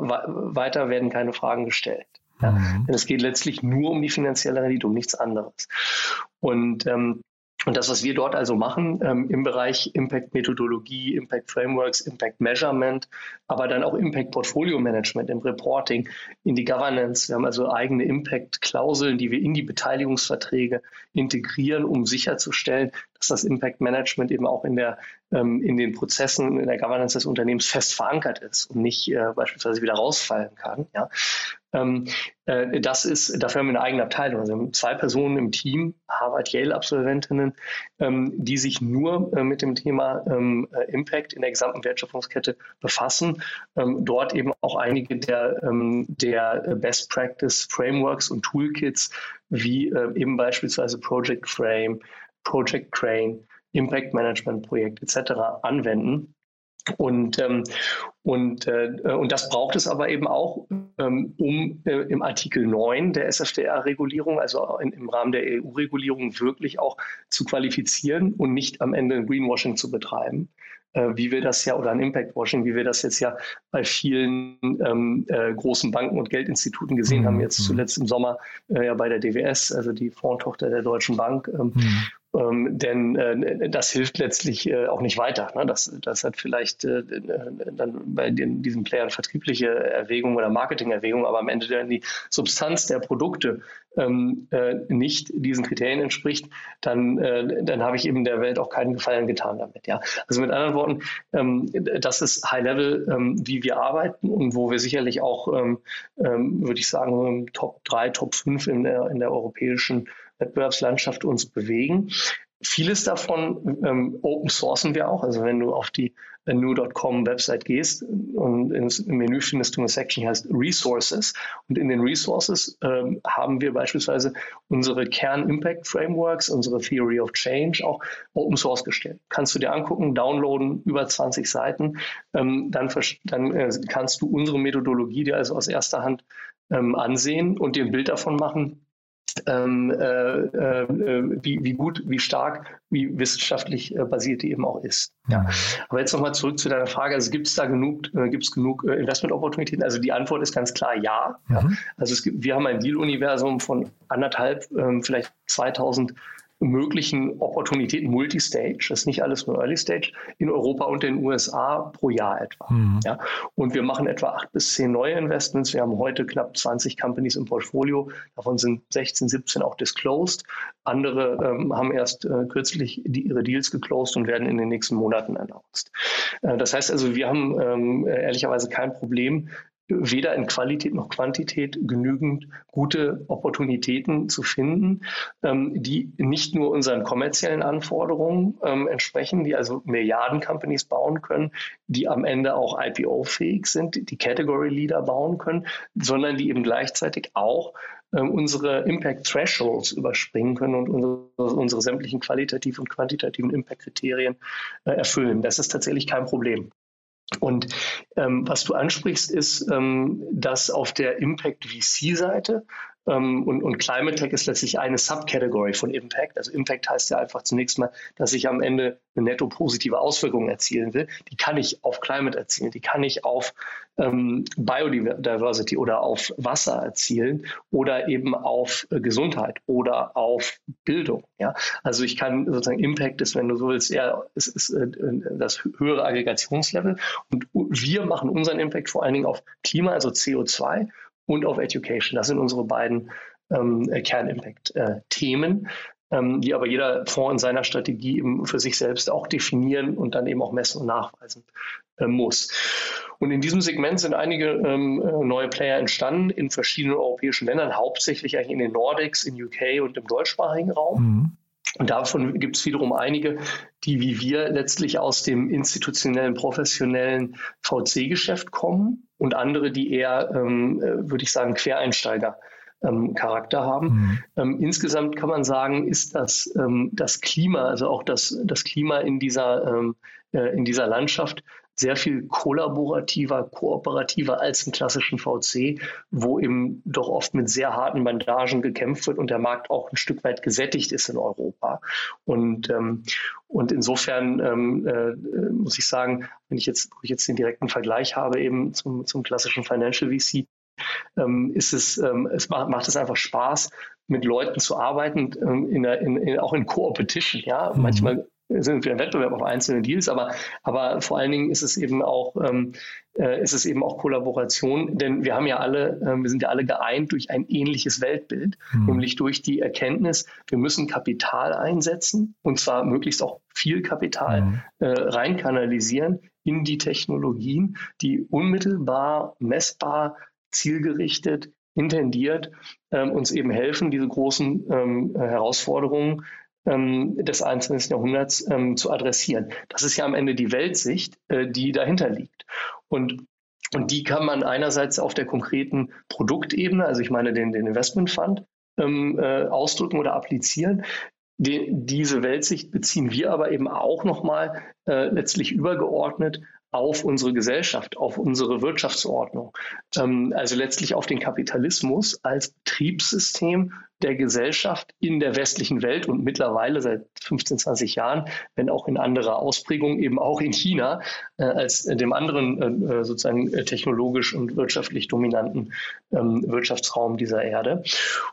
weiter werden keine Fragen gestellt. Ja? Mhm. Denn es geht letztlich nur um die finanzielle Rendite, um nichts anderes. Und ähm, und das, was wir dort also machen ähm, im Bereich Impact Methodologie, Impact Frameworks, Impact Measurement, aber dann auch Impact Portfolio Management im Reporting, in die Governance. Wir haben also eigene Impact Klauseln, die wir in die Beteiligungsverträge integrieren, um sicherzustellen, dass das Impact Management eben auch in der ähm, in den Prozessen in der Governance des Unternehmens fest verankert ist und nicht äh, beispielsweise wieder rausfallen kann. Ja. Ähm, äh, das ist, dafür haben wir eine eigene Abteilung. Also wir haben zwei Personen im Team, Harvard-Yale-Absolventinnen, ähm, die sich nur äh, mit dem Thema ähm, äh, Impact in der gesamten Wertschöpfungskette befassen. Ähm, dort eben auch einige der, ähm, der Best Practice Frameworks und Toolkits, wie äh, eben beispielsweise Project Frame, Project Crane, Impact Management Projekt etc. anwenden. Und, ähm, und, äh, und das braucht es aber eben auch, ähm, um äh, im Artikel 9 der SFDR-Regulierung, also in, im Rahmen der EU-Regulierung, wirklich auch zu qualifizieren und nicht am Ende ein Greenwashing zu betreiben, äh, wie wir das ja, oder ein Impact-Washing, wie wir das jetzt ja bei vielen ähm, äh, großen Banken und Geldinstituten gesehen mhm. haben, jetzt zuletzt im Sommer äh, ja bei der DWS, also die Fondtochter der Deutschen Bank. Ähm, mhm ähm, denn äh, das hilft letztlich äh, auch nicht weiter. Ne? Das, das hat vielleicht äh, dann bei den, diesen Playern vertriebliche Erwägungen oder Marketingerwägungen, aber am Ende dann die Substanz der Produkte ähm, äh, nicht diesen Kriterien entspricht, dann, äh, dann habe ich eben der Welt auch keinen Gefallen getan damit. Ja? Also mit anderen Worten, ähm, das ist High Level, ähm, wie wir arbeiten und wo wir sicherlich auch, ähm, ähm, würde ich sagen, Top 3, Top 5 in der, in der europäischen Wettbewerbslandschaft uns bewegen. Vieles davon ähm, open sourcen wir auch. Also wenn du auf die new.com Website gehst und ins Menü findest du eine Section, die heißt Resources. Und in den Resources ähm, haben wir beispielsweise unsere Kern-Impact-Frameworks, unsere Theory of Change auch Open Source gestellt. Kannst du dir angucken, downloaden, über 20 Seiten. Ähm, dann, dann äh, kannst du unsere Methodologie dir also aus erster Hand ähm, ansehen und dir ein Bild davon machen, ähm, äh, äh, wie, wie, gut, wie stark, wie wissenschaftlich äh, basiert die eben auch ist. Ja. Aber jetzt nochmal zurück zu deiner Frage. Also gibt es da genug, äh, gibt's genug äh, Investment-Opportunitäten? Also die Antwort ist ganz klar ja. Mhm. Also es gibt, wir haben ein Deal-Universum von anderthalb, ähm, vielleicht 2000 möglichen Opportunitäten Multistage, das ist nicht alles nur Early Stage, in Europa und den USA pro Jahr etwa. Mhm. Ja, und wir machen etwa acht bis zehn neue Investments. Wir haben heute knapp 20 Companies im Portfolio. Davon sind 16, 17 auch disclosed. Andere ähm, haben erst äh, kürzlich die, ihre Deals geclosed und werden in den nächsten Monaten announced. Äh, das heißt also, wir haben ähm, ehrlicherweise kein Problem, weder in Qualität noch Quantität genügend gute Opportunitäten zu finden, ähm, die nicht nur unseren kommerziellen Anforderungen ähm, entsprechen, die also Milliarden-Companies bauen können, die am Ende auch IPO-fähig sind, die Category Leader bauen können, sondern die eben gleichzeitig auch ähm, unsere Impact Thresholds überspringen können und unsere, unsere sämtlichen qualitativen und quantitativen Impact-Kriterien äh, erfüllen. Das ist tatsächlich kein Problem. Und ähm, was du ansprichst, ist, ähm, dass auf der Impact VC-Seite und, und Climate Tech ist letztlich eine Subcategory von Impact. Also Impact heißt ja einfach zunächst mal, dass ich am Ende eine netto positive Auswirkung erzielen will. Die kann ich auf Climate erzielen, die kann ich auf ähm, Biodiversity oder auf Wasser erzielen oder eben auf äh, Gesundheit oder auf Bildung. Ja? Also ich kann sozusagen Impact ist, wenn du so willst, eher ist, ist äh, das höhere Aggregationslevel. Und wir machen unseren Impact vor allen Dingen auf Klima, also CO2 und auf Education. Das sind unsere beiden ähm, Kernimpact-Themen, äh, ähm, die aber jeder Fonds in seiner Strategie eben für sich selbst auch definieren und dann eben auch messen und nachweisen äh, muss. Und in diesem Segment sind einige ähm, äh, neue Player entstanden in verschiedenen europäischen Ländern, hauptsächlich eigentlich in den Nordics, in UK und im deutschsprachigen Raum. Mhm. Und davon gibt es wiederum einige, die wie wir letztlich aus dem institutionellen, professionellen VC-Geschäft kommen und andere, die eher, ähm, äh, würde ich sagen, Quereinsteiger ähm, Charakter haben. Mhm. Ähm, insgesamt kann man sagen, ist das, ähm, das Klima, also auch das, das Klima in dieser, ähm, äh, in dieser Landschaft sehr viel kollaborativer, kooperativer als im klassischen VC, wo eben doch oft mit sehr harten Bandagen gekämpft wird und der Markt auch ein Stück weit gesättigt ist in Europa. Und, ähm, und insofern ähm, äh, muss ich sagen, wenn ich jetzt, wo ich jetzt den direkten Vergleich habe eben zum, zum klassischen Financial VC, ähm, ist es, ähm, es macht, macht es einfach Spaß, mit Leuten zu arbeiten, ähm, in der, in, in, auch in Co-Opetition. Ja? Mhm. Manchmal sind wir im Wettbewerb auf einzelne Deals, aber, aber vor allen Dingen ist es eben auch, ähm, äh, ist es eben auch Kollaboration, denn wir haben ja alle, äh, wir sind ja alle geeint durch ein ähnliches Weltbild, mhm. nämlich durch die Erkenntnis, wir müssen Kapital einsetzen und zwar möglichst auch viel Kapital mhm. äh, reinkanalisieren in die Technologien, die unmittelbar, messbar, zielgerichtet, intendiert ähm, uns eben helfen, diese großen ähm, Herausforderungen ähm, des 21. Jahrhunderts ähm, zu adressieren. Das ist ja am Ende die Weltsicht, äh, die dahinter liegt. Und und die kann man einerseits auf der konkreten Produktebene, also ich meine den, den Investment Fund, ähm, äh, ausdrücken oder applizieren. Die, diese Weltsicht beziehen wir aber eben auch nochmal äh, letztlich übergeordnet auf unsere Gesellschaft, auf unsere Wirtschaftsordnung, ähm, also letztlich auf den Kapitalismus als Betriebssystem der Gesellschaft in der westlichen Welt und mittlerweile seit 15, 20 Jahren, wenn auch in anderer Ausprägung, eben auch in China äh, als dem anderen äh, sozusagen technologisch und wirtschaftlich dominanten ähm, Wirtschaftsraum dieser Erde.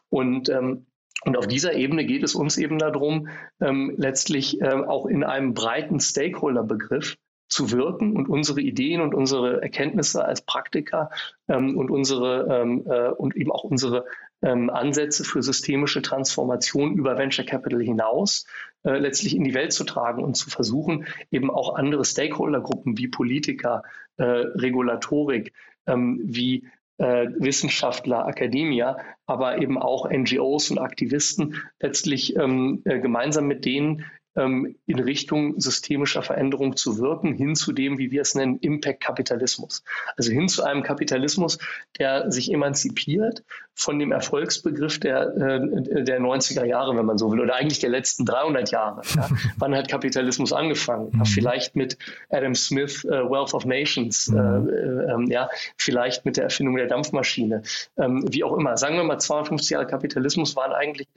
Und ähm, und auf dieser Ebene geht es uns eben darum, ähm, letztlich äh, auch in einem breiten Stakeholder-Begriff zu wirken und unsere Ideen und unsere Erkenntnisse als Praktiker ähm, und unsere ähm, äh, und eben auch unsere ähm, Ansätze für systemische Transformation über Venture Capital hinaus äh, letztlich in die Welt zu tragen und zu versuchen, eben auch andere Stakeholdergruppen wie Politiker, äh, Regulatorik, ähm, wie äh, Wissenschaftler, Akademia, aber eben auch NGOs und Aktivisten letztlich ähm, äh, gemeinsam mit denen ähm, in Richtung systemischer Veränderung zu wirken, hin zu dem, wie wir es nennen, Impact-Kapitalismus. Also hin zu einem Kapitalismus, der sich emanzipiert von dem Erfolgsbegriff der, äh, der 90er Jahre, wenn man so will, oder eigentlich der letzten 300 Jahre. Ja? Wann hat Kapitalismus angefangen? Ja, mhm. vielleicht mit Adam Smith, äh, Wealth of Nations, äh, mhm. äh, ja, vielleicht mit der Erfindung der Dampfmaschine, ähm, wie auch immer. Sagen wir mal, 250 Jahre Kapitalismus waren eigentlich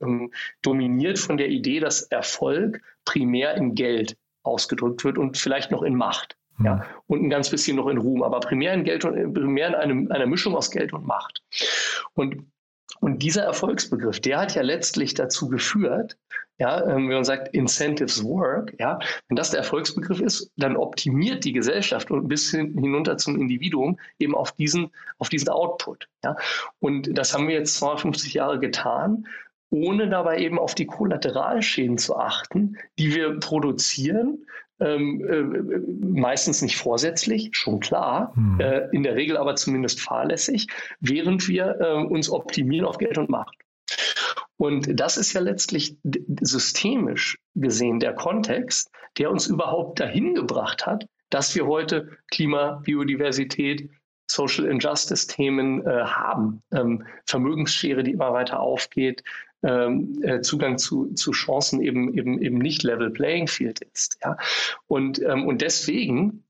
ähm, dominiert von der Idee, dass Erfolg primär in Geld ausgedrückt wird und vielleicht noch in Macht. Ja, hm. und ein ganz bisschen noch in Ruhm, aber primär in Geld und primär in einem, einer Mischung aus Geld und Macht. Und Und dieser Erfolgsbegriff, der hat ja letztlich dazu geführt, ja, ähm, wenn man sagt Incentives Work, ja, wenn das der Erfolgsbegriff ist, dann optimiert die Gesellschaft und bis hin, hinunter zum Individuum eben auf diesen, auf diesen Output. Ja. Und das haben wir jetzt 250 Jahre getan, ohne dabei eben auf die Kollateralschäden zu achten, die wir produzieren, ähm, äh, meistens nicht vorsätzlich, schon klar, hm. äh, in der Regel aber zumindest fahrlässig, während wir äh, uns optimieren auf Geld und Macht. Und das ist ja letztlich systemisch gesehen der Kontext, der uns überhaupt dahin gebracht hat, dass wir heute Klima, Biodiversität, Social Injustice Themen äh, haben. Ähm, Vermögensschere, die immer weiter aufgeht, äh, Zugang zu, zu Chancen eben, eben, eben nicht Level Playing Field ist. Ja? Und, ähm, und deswegen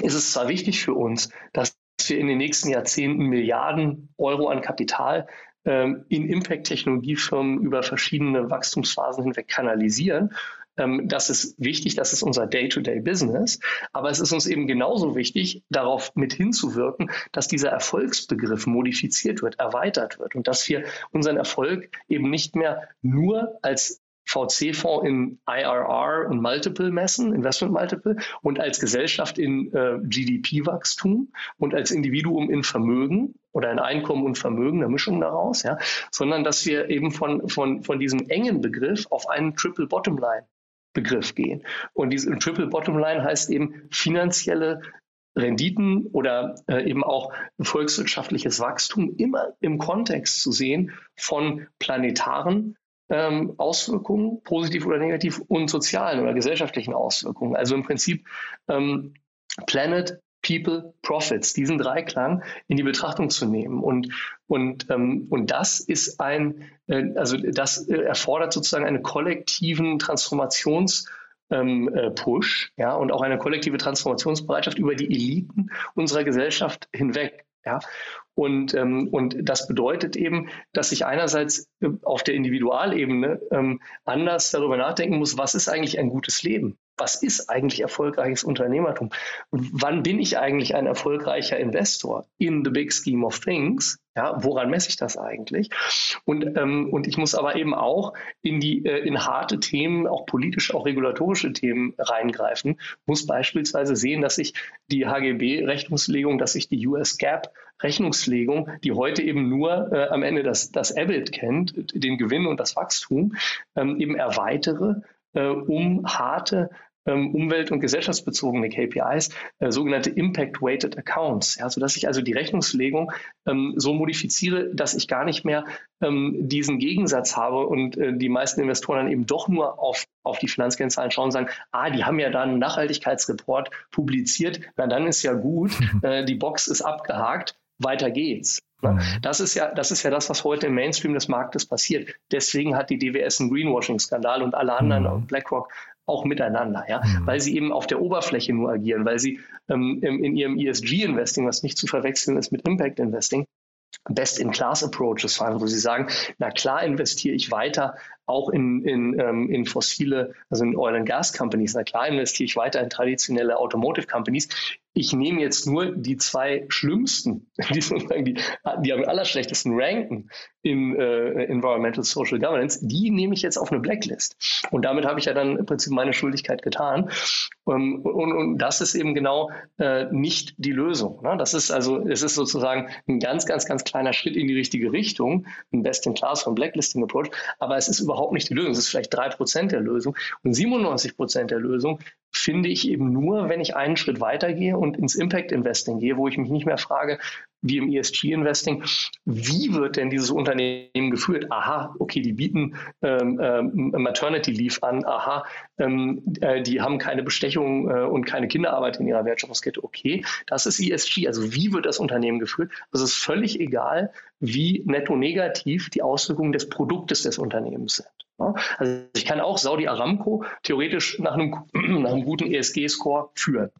ist es zwar wichtig für uns, dass wir in den nächsten Jahrzehnten Milliarden Euro an Kapital ähm, in Impact-Technologiefirmen über verschiedene Wachstumsphasen hinweg kanalisieren. Ähm, das ist wichtig, das ist unser Day-to-Day-Business. Aber es ist uns eben genauso wichtig, darauf mit hinzuwirken, dass dieser Erfolgsbegriff modifiziert wird, erweitert wird und dass wir unseren Erfolg eben nicht mehr nur als VC-Fonds in IRR und Multiple messen, Investment Multiple, und als Gesellschaft in äh, GDP-Wachstum und als Individuum in Vermögen oder in Einkommen und Vermögen, eine Mischung daraus, ja, sondern dass wir eben von, von, von diesem engen Begriff auf einen Triple Bottom Line Begriff gehen. Und diese Triple Bottom Line heißt eben finanzielle Renditen oder äh, eben auch volkswirtschaftliches Wachstum immer im Kontext zu sehen von planetaren ähm, Auswirkungen, positiv oder negativ, und sozialen oder gesellschaftlichen Auswirkungen. Also im Prinzip ähm, Planet, People, Profits, diesen Dreiklang in die Betrachtung zu nehmen. Und, und, ähm, und das ist ein, äh, also das äh, erfordert sozusagen einen kollektiven Transformations- ähm, äh, Push, ja, und auch eine kollektive Transformationsbereitschaft über die Eliten unserer Gesellschaft hinweg. Ja, und, ähm, und das bedeutet eben, dass ich einerseits äh, auf der Individualebene ähm, anders darüber nachdenken muss, was ist eigentlich ein gutes Leben? Was ist eigentlich erfolgreiches Unternehmertum? Wann bin ich eigentlich ein erfolgreicher Investor in the big scheme of things? Ja, woran messe ich das eigentlich? Und, ähm, und ich muss aber eben auch in die äh, in harte Themen, auch politische, auch regulatorische Themen reingreifen. Muss beispielsweise sehen, dass ich die HGB-Rechnungslegung, dass ich die US GAAP Rechnungslegung, die heute eben nur äh, am Ende das, das EBIT kennt, den Gewinn und das Wachstum, ähm, eben erweitere äh, um harte ähm, umwelt- und gesellschaftsbezogene KPIs, äh, sogenannte Impact-Weighted Accounts, ja, sodass ich also die Rechnungslegung ähm, so modifiziere, dass ich gar nicht mehr ähm, diesen Gegensatz habe und äh, die meisten Investoren dann eben doch nur auf, auf die Finanzkennzahlen schauen und sagen, ah, die haben ja da einen Nachhaltigkeitsreport publiziert, na dann ist ja gut, äh, die Box ist abgehakt, weiter geht's. Ne? Mhm. Das ist ja, das ist ja das, was heute im Mainstream des Marktes passiert. Deswegen hat die DWS einen Greenwashing-Skandal und alle anderen, mhm. BlackRock, auch miteinander, ja, mhm. weil sie eben auf der Oberfläche nur agieren, weil sie ähm, in ihrem ESG-Investing, was nicht zu verwechseln ist mit Impact-Investing, Best-in-Class-Approaches fahren, wo sie sagen, na klar investiere ich weiter auch in, in, ähm, in fossile, also in Oil and Gas Companies, na klar investiere ich weiter in traditionelle Automotive Companies ich nehme jetzt nur die zwei schlimmsten, die, die, die am allerschlechtesten ranken in äh, Environmental Social Governance, die nehme ich jetzt auf eine Blacklist. Und damit habe ich ja dann im Prinzip meine Schuldigkeit getan. Um, ähm, und, und, das ist eben genau äh, nicht die Lösung. Ne? Das ist also, es ist sozusagen ein ganz, ganz, ganz kleiner Schritt in die richtige Richtung, ein Best-in-Class von Blacklisting Approach, aber es ist überhaupt nicht die Lösung. Es ist vielleicht drei Prozent der Lösung. Und 97 Prozent der Lösung finde ich eben nur, wenn ich einen Schritt weitergehe und ins Impact Investing gehe, wo ich mich nicht mehr frage, wie im ESG-Investing, wie wird denn dieses Unternehmen geführt? Aha, okay, die bieten ähm, ähm, Maternity Leave an, aha, ähm, äh, die haben keine Bestechung äh, und keine Kinderarbeit in ihrer Wertschöpfungskette. Okay, das ist ESG. Also wie wird das Unternehmen geführt? Also es ist völlig egal, wie netto negativ die Auswirkungen des Produktes des Unternehmens sind. Also ich kann auch Saudi Aramco theoretisch nach einem, nach einem guten ESG-Score führen.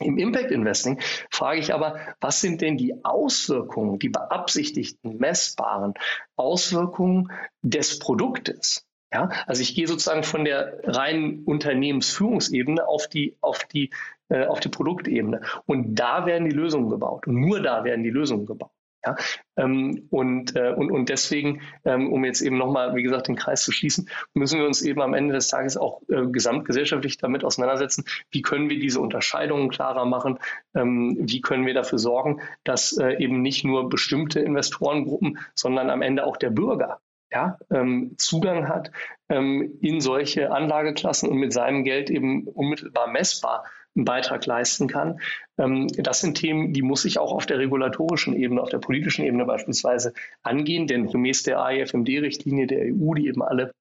Im Impact Investing frage ich aber, was sind denn die Auswirkungen, die beabsichtigten, messbaren Auswirkungen des Produktes? Ja, also ich gehe sozusagen von der reinen Unternehmensführungsebene auf die, auf die, äh, auf die Produktebene. Und da werden die Lösungen gebaut. Und nur da werden die Lösungen gebaut. Ja? Ähm, und, äh, und, und deswegen, ähm, um jetzt eben nochmal, wie gesagt, den Kreis zu schließen, müssen wir uns eben am Ende des Tages auch äh, gesamtgesellschaftlich damit auseinandersetzen, wie können wir diese Unterscheidungen klarer machen, ähm, wie können wir dafür sorgen, dass äh, eben nicht nur bestimmte Investorengruppen, sondern am Ende auch der Bürger ja, ähm, Zugang hat ähm, in solche Anlageklassen und mit seinem Geld eben unmittelbar messbar einen Beitrag leisten kann. Ähm, das sind Themen, die muss ich auch auf der regulatorischen Ebene, auf der politischen Ebene beispielsweise angehen, denn gemäß der AIFMD-Richtlinie der EU, die eben alle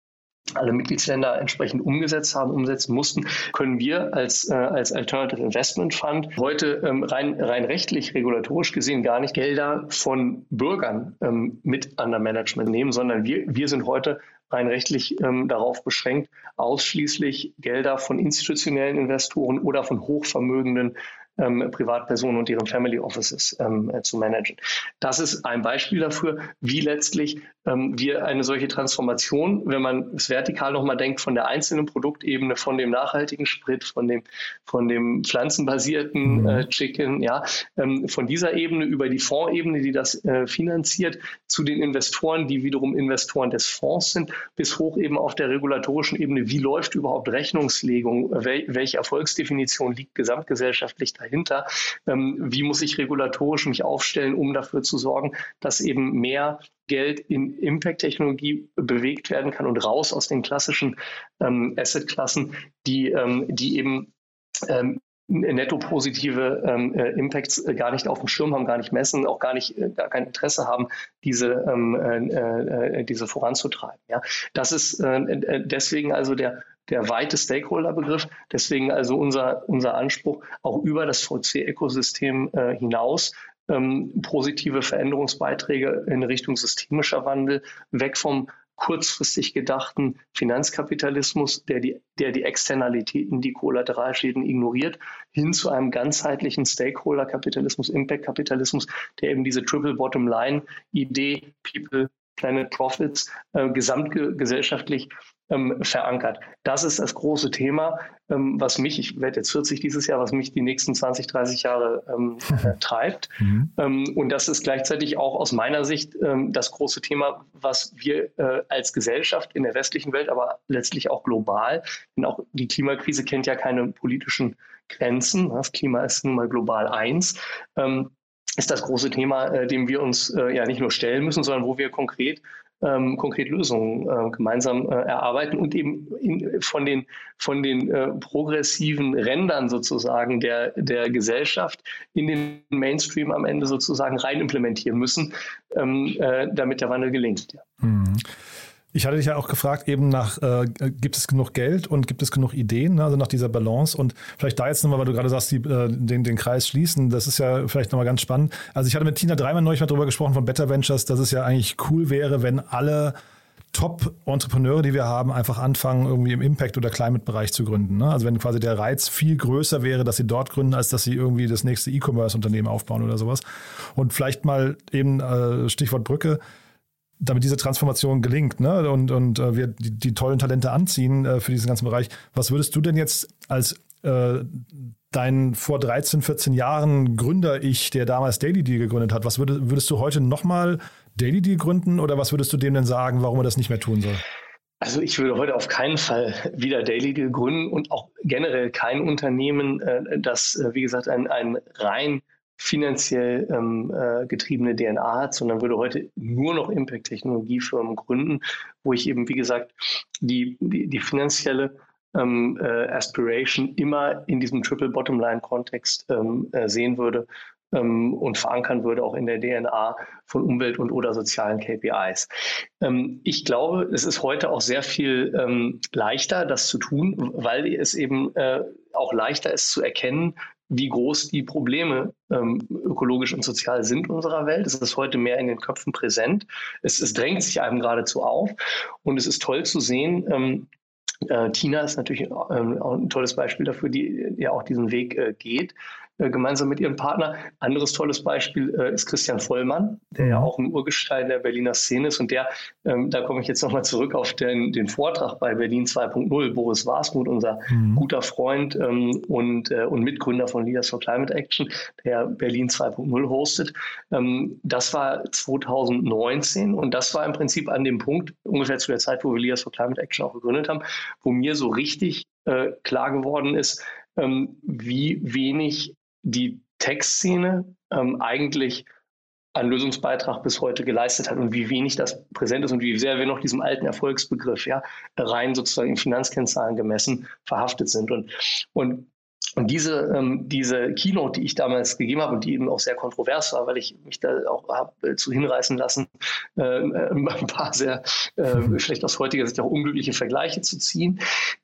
alle Mitgliedsländer entsprechend umgesetzt haben, umsetzen mussten, können wir als, äh, als Alternative Investment Fund heute ähm, rein, rein rechtlich, regulatorisch gesehen gar nicht Gelder von Bürgern ähm, mit an der Management nehmen, sondern wir, wir sind heute rein rechtlich ähm, darauf beschränkt, ausschließlich Gelder von institutionellen Investoren oder von hochvermögenden ähm, Privatpersonen und ihren Family Offices ähm, äh, zu managen. Das ist ein Beispiel dafür, wie letztlich ähm, wir eine solche Transformation, wenn man es vertikal nochmal denkt, von der einzelnen Produktebene, von dem nachhaltigen Sprit, von dem, von dem pflanzenbasierten mhm. äh, Chicken, ja, ähm, von dieser Ebene über die Fondsebene, die das äh, finanziert, zu den Investoren, die wiederum Investoren des Fonds sind, bis hoch eben auf der regulatorischen Ebene, wie läuft überhaupt Rechnungslegung, wel welche Erfolgsdefinition liegt gesamtgesellschaftlich dahinter, ähm, wie muss ich regulatorisch mich aufstellen, um dafür zu sorgen, dass eben mehr Geld in Impact-Technologie bewegt werden kann und raus aus den klassischen ähm, Asset-Klassen, die, ähm, die eben ähm, netto positive ähm, äh, Impacts äh, gar nicht auf dem Schirm haben, gar nicht messen, auch gar nicht, äh, gar kein Interesse haben, diese, ähm, äh, äh diese voranzutreiben. Ja, das ist äh, deswegen also der der weite Stakeholder-Begriff. Deswegen also unser, unser Anspruch, auch über das VC-Ökosystem äh, hinaus ähm, positive Veränderungsbeiträge in Richtung systemischer Wandel, weg vom kurzfristig gedachten Finanzkapitalismus, der die, der die Externalitäten, die Kollateralschäden ignoriert, hin zu einem ganzheitlichen Stakeholder-Kapitalismus, Impact-Kapitalismus, der eben diese Triple-Bottom-Line-Idee, People, Planet Profits, äh, gesamtgesellschaftlich ähm, verankert. Das ist das große Thema, ähm, was mich, ich werde jetzt 40 dieses Jahr, was mich die nächsten 20, 30 Jahre ähm, äh, treibt. Mhm. Ähm, und das ist gleichzeitig auch aus meiner Sicht ähm, das große Thema, was wir äh, als Gesellschaft in der westlichen Welt, aber letztlich auch global, denn auch die Klimakrise kennt ja keine politischen Grenzen. Das Klima ist nun mal global eins ähm, ist das große Thema, äh, dem wir uns äh, ja nicht nur stellen müssen, sondern wo wir konkret ähm, konkret Lösungen äh, gemeinsam äh, erarbeiten und eben in, von den, von den äh, progressiven Rändern sozusagen der, der Gesellschaft in den Mainstream am Ende sozusagen rein implementieren müssen, ähm, äh, damit der Wandel gelingt. Ja. Mhm. Ich hatte dich ja auch gefragt, eben nach, äh, gibt es genug Geld und gibt es genug Ideen, ne? also nach dieser Balance und vielleicht da jetzt nochmal, weil du gerade sagst, die, äh, den, den Kreis schließen, das ist ja vielleicht nochmal ganz spannend. Also ich hatte mit Tina dreimal neulich mal darüber gesprochen von Better Ventures, dass es ja eigentlich cool wäre, wenn alle Top-Entrepreneure, die wir haben, einfach anfangen, irgendwie im Impact- oder Climate-Bereich zu gründen. Ne? Also wenn quasi der Reiz viel größer wäre, dass sie dort gründen, als dass sie irgendwie das nächste E-Commerce-Unternehmen aufbauen oder sowas. Und vielleicht mal eben äh, Stichwort Brücke, damit diese Transformation gelingt ne? und, und äh, wir die, die, tollen Talente anziehen äh, für diesen ganzen Bereich. Was würdest du denn jetzt als äh, dein vor 13, 14 Jahren Gründer-Ich, der damals Daily Deal gegründet hat, was würdest, würdest du heute nochmal Daily Deal gründen oder was würdest du dem denn sagen, warum er das nicht mehr tun soll? Also ich würde heute auf keinen Fall wieder Daily Deal gründen und auch generell kein Unternehmen, äh, das, äh, wie gesagt, ein, ein rein finanziell ähm, äh, getriebene DNA hat, sondern würde heute nur noch Impact-Technologiefirmen gründen, wo ich eben, wie gesagt, die, die, die finanzielle ähm, äh, Aspiration immer in diesem Triple Bottom Line Kontext ähm, äh, sehen würde ähm, und verankern würde, auch in der DNA von Umwelt- und oder sozialen KPIs. Ähm, ich glaube, es ist heute auch sehr viel ähm, leichter, das zu tun, weil es eben äh, auch leichter ist zu erkennen, wie groß die Probleme ähm, ökologisch und sozial sind unserer Welt. Es ist heute mehr in den Köpfen präsent. Es, es drängt sich einem geradezu auf. Und es ist toll zu sehen, ähm, äh, Tina ist natürlich ähm, auch ein tolles Beispiel dafür, die ja auch diesen Weg äh, geht, äh, gemeinsam mit ihrem Partner. Anderes tolles Beispiel äh, ist Christian Vollmann, der ja auch ein Urgestein der Berliner Szene ist und der, ähm, da komme ich jetzt nochmal zurück auf den, den Vortrag bei Berlin 2.0, Boris Wasmuth, unser mhm. guter Freund ähm, und, äh, und Mitgründer von Leaders for Climate Action, der Berlin 2.0 hostet. Ähm, das war 2019 und das war im Prinzip an dem Punkt, ungefähr zu der Zeit, wo wir Leaders for Climate Action auch gegründet haben, wo mir so richtig äh, klar geworden ist, ähm, wie wenig die Tech-Szene ähm, eigentlich an Lösungsbeitrag bis heute geleistet hat und wie wenig das präsent ist und wie sehr wir noch diesem alten Erfolgsbegriff ja rein sozusagen in Finanzkennzahlen gemessen verhaftet sind. Und, und und diese, ähm, diese Keynote, die ich damals gegeben habe und die eben auch sehr kontrovers war, weil ich mich da auch habe äh, zu hinreißen lassen, äh, äh ein paar sehr äh, schlecht aus heutiger Sicht auch unglückliche Vergleiche zu ziehen.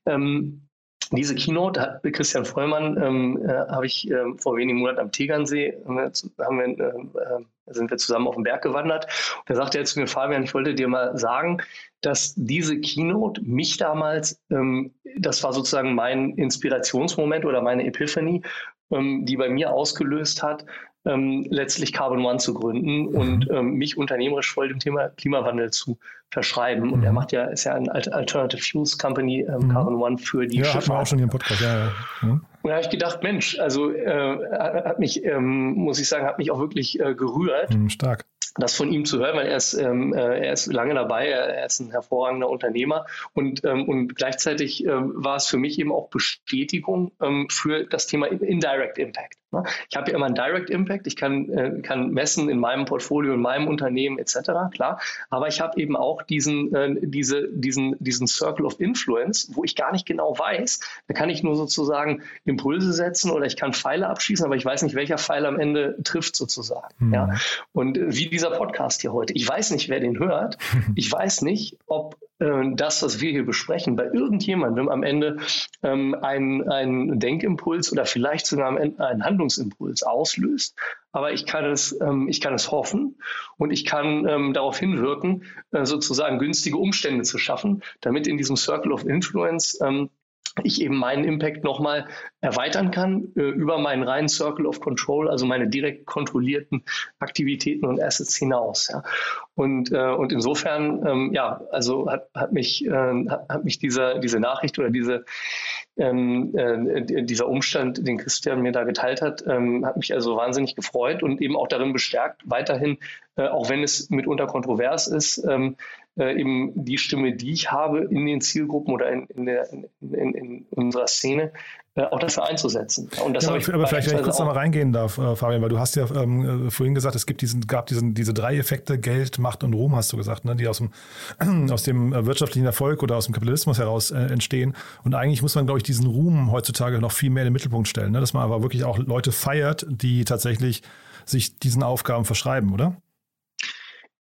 Ähm, diese Keynote hat Christian Vollmann, ähm, äh, habe ich äh, vor wenigen Monaten am Tegernsee, haben wir, äh, sind wir zusammen auf den Berg gewandert. Und da sagte er zu mir, Fabian, ich wollte dir mal sagen, dass diese Keynote mich damals, ähm, das war sozusagen mein Inspirationsmoment oder meine Epiphany, ähm, die bei mir ausgelöst hat, ähm, letztlich Carbon One zu gründen mhm. und ähm, mich unternehmerisch voll dem Thema Klimawandel zu verschreiben. Und er mhm. macht ja, ist ja ein Alternative Fuels Company, ähm, mhm. Carbon One für die ja, Schifffahrt. Ja, auch schon hier im Podcast, ja. ja. Mhm. Und da habe ich gedacht, Mensch, also äh, hat mich, ähm, muss ich sagen, hat mich auch wirklich äh, gerührt. Stark das von ihm zu hören, weil er ist, ähm, äh, er ist lange dabei, er, ist ein hervorragender Unternehmer und, ähm, und gleichzeitig ähm, war es für mich eben auch Bestätigung ähm, für das Thema Indirect Impact. Ne? Ich habe ja immer einen Direct Impact, ich kann, äh, kann messen in meinem Portfolio, in meinem Unternehmen etc., klar, aber ich habe eben auch diesen, äh, diese, diesen, diesen Circle of Influence, wo ich gar nicht genau weiß, da kann ich nur sozusagen Impulse setzen oder ich kann Pfeile abschießen, aber ich weiß nicht, welcher Pfeil am Ende trifft sozusagen. Mhm. Ja? Und äh, wie dieser Podcast hier heute, ich weiß nicht, wer den hört, ich weiß nicht, ob äh, das, was wir hier besprechen, bei irgendjemandem am Ende ähm, einen, Denkimpuls oder vielleicht sogar am Ende einen Handlungsimpuls auslöst. Aber ich kann es, ähm, ich kann es hoffen und ich kann ähm, darauf hinwirken, äh, sozusagen günstige Umstände zu schaffen, damit in diesem Circle of Influence ähm, ich eben meinen Impact nochmal erweitern kann äh, über meinen reinen Circle of Control, also meine direkt kontrollierten Aktivitäten und Assets hinaus. Ja. Und, äh, und insofern, ähm, ja, also hat, hat mich, äh, hat, mich dieser, diese Nachricht oder diese, ähm, äh, dieser Umstand, den Christian mir da geteilt hat, ähm, hat mich also wahnsinnig gefreut und eben auch darin bestärkt, weiterhin, äh, auch wenn es mitunter kontrovers ist, ähm, äh, eben die Stimme, die ich habe in den Zielgruppen oder in, in, der, in, in unserer Szene, äh, auch dafür einzusetzen. Und das ja, aber, aber vielleicht, wenn ich kurz noch mal reingehen darf, äh, Fabian, weil du hast ja ähm, äh, vorhin gesagt, es gibt diesen, gab diesen, diese drei Effekte, Geld, Macht und Ruhm, hast du gesagt, ne, die aus dem, aus dem äh, wirtschaftlichen Erfolg oder aus dem Kapitalismus heraus äh, entstehen. Und eigentlich muss man, glaube ich, diesen Ruhm heutzutage noch viel mehr in den Mittelpunkt stellen, ne, dass man aber wirklich auch Leute feiert, die tatsächlich sich diesen Aufgaben verschreiben, oder?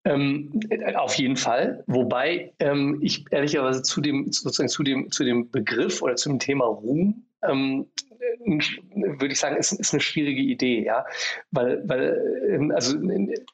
Ähm, auf jeden Fall. Wobei ähm, ich ehrlicherweise zu dem, sozusagen zu dem, zu dem Begriff oder zum Thema Ruhm ähm, würde ich sagen, ist, ist eine schwierige Idee, ja. Weil, weil ähm, also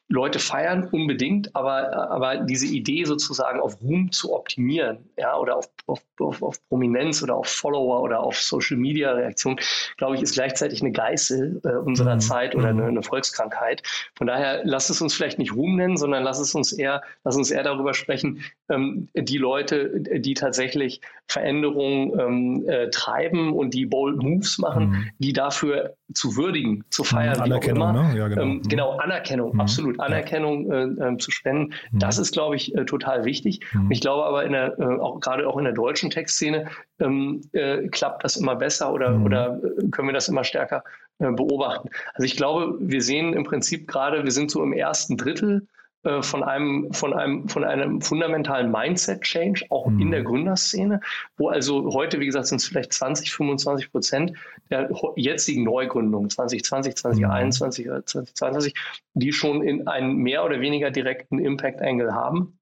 Leute feiern unbedingt, aber, aber diese Idee sozusagen auf Ruhm zu optimieren, ja, oder auf, auf, auf, auf Prominenz oder auf Follower oder auf Social Media Reaktion, glaube ich, ist gleichzeitig eine Geißel äh, unserer mhm. Zeit oder eine, mhm. eine, Volkskrankheit. Von daher lass es uns vielleicht nicht Ruhm nennen, sondern lass es uns eher, lass uns eher darüber sprechen, ähm, die Leute, die tatsächlich Veränderungen ähm, äh, treiben und die bold Moves machen, mhm. die dafür zu würdigen, zu feiern, mhm, wie auch immer. Ne? Ja, genau. Ähm, mhm. genau, Anerkennung, mhm. absolut. Anerkennung ja. äh, ähm, zu spenden, mhm. das ist, glaube ich, äh, total wichtig. Mhm. Ich glaube aber in der, äh, auch gerade auch in der deutschen Textszene ähm, äh, klappt das immer besser oder, oder äh, können wir das immer stärker äh, beobachten. Also ich glaube, wir sehen im Prinzip gerade, wir sind so im ersten Drittel von einem, von einem, von einem fundamentalen Mindset-Change, auch mhm. in der Gründerszene, wo also heute, wie gesagt, sind es vielleicht 20, 25 Prozent der jetzigen Neugründungen, 2020, 2021 oder 2022, die schon in einen mehr oder weniger direkten Impact-Angle haben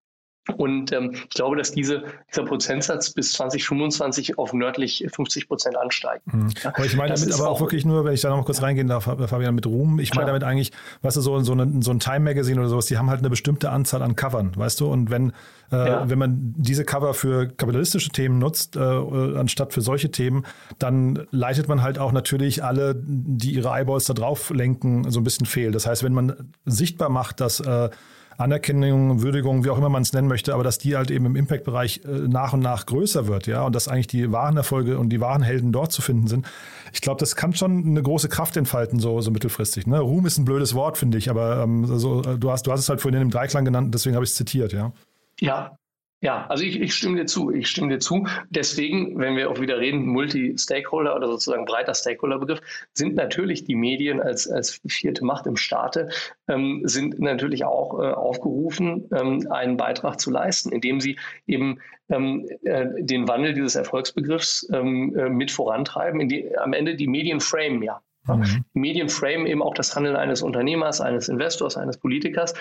Und ähm, ich glaube, dass diese, dieser Prozentsatz bis 2025 auf nördlich 50 Prozent ansteigt. Mhm. Aber ich meine damit aber auch wirklich nur, wenn ich da noch mal kurz reingehen darf, Fabian, mit Ruhm, ich meine damit eigentlich, weißt du, so, so, eine, so ein Time Magazine oder sowas, die haben halt eine bestimmte Anzahl an Covern, weißt du? Und wenn, äh, ja. wenn man diese Cover für kapitalistische Themen nutzt, äh, anstatt für solche Themen, dann leitet man halt auch natürlich alle, die ihre Eyeballs da drauf lenken, so ein bisschen fehl. Das heißt, wenn man sichtbar macht, dass äh, Anerkennung, Würdigung, wie auch immer man es nennen möchte, aber dass die halt eben im Impact-Bereich äh, nach und nach größer wird, ja, und dass eigentlich die wahren Erfolge und die wahren Helden dort zu finden sind. Ich glaube, das kann schon eine große Kraft entfalten, so, so mittelfristig. Ne? Ruhm ist ein blödes Wort, finde ich, aber ähm, also, du, hast, du hast es halt vorhin im Dreiklang genannt, deswegen habe ich es zitiert, ja. Ja, ja, also ich, ich stimme dir zu. Ich stimme dir zu. Deswegen, wenn wir auch wieder reden, Multi-Stakeholder oder sozusagen breiter Stakeholder-Begriff, sind natürlich die Medien als, als vierte Macht im Staate, ähm, sind natürlich auch äh, aufgerufen, ähm, einen Beitrag zu leisten, indem sie eben ähm, äh, den Wandel dieses Erfolgsbegriffs ähm, äh, mit vorantreiben, indem am Ende die Medien frame ja. Mhm. Medien frame eben auch das Handeln eines Unternehmers, eines Investors, eines Politikers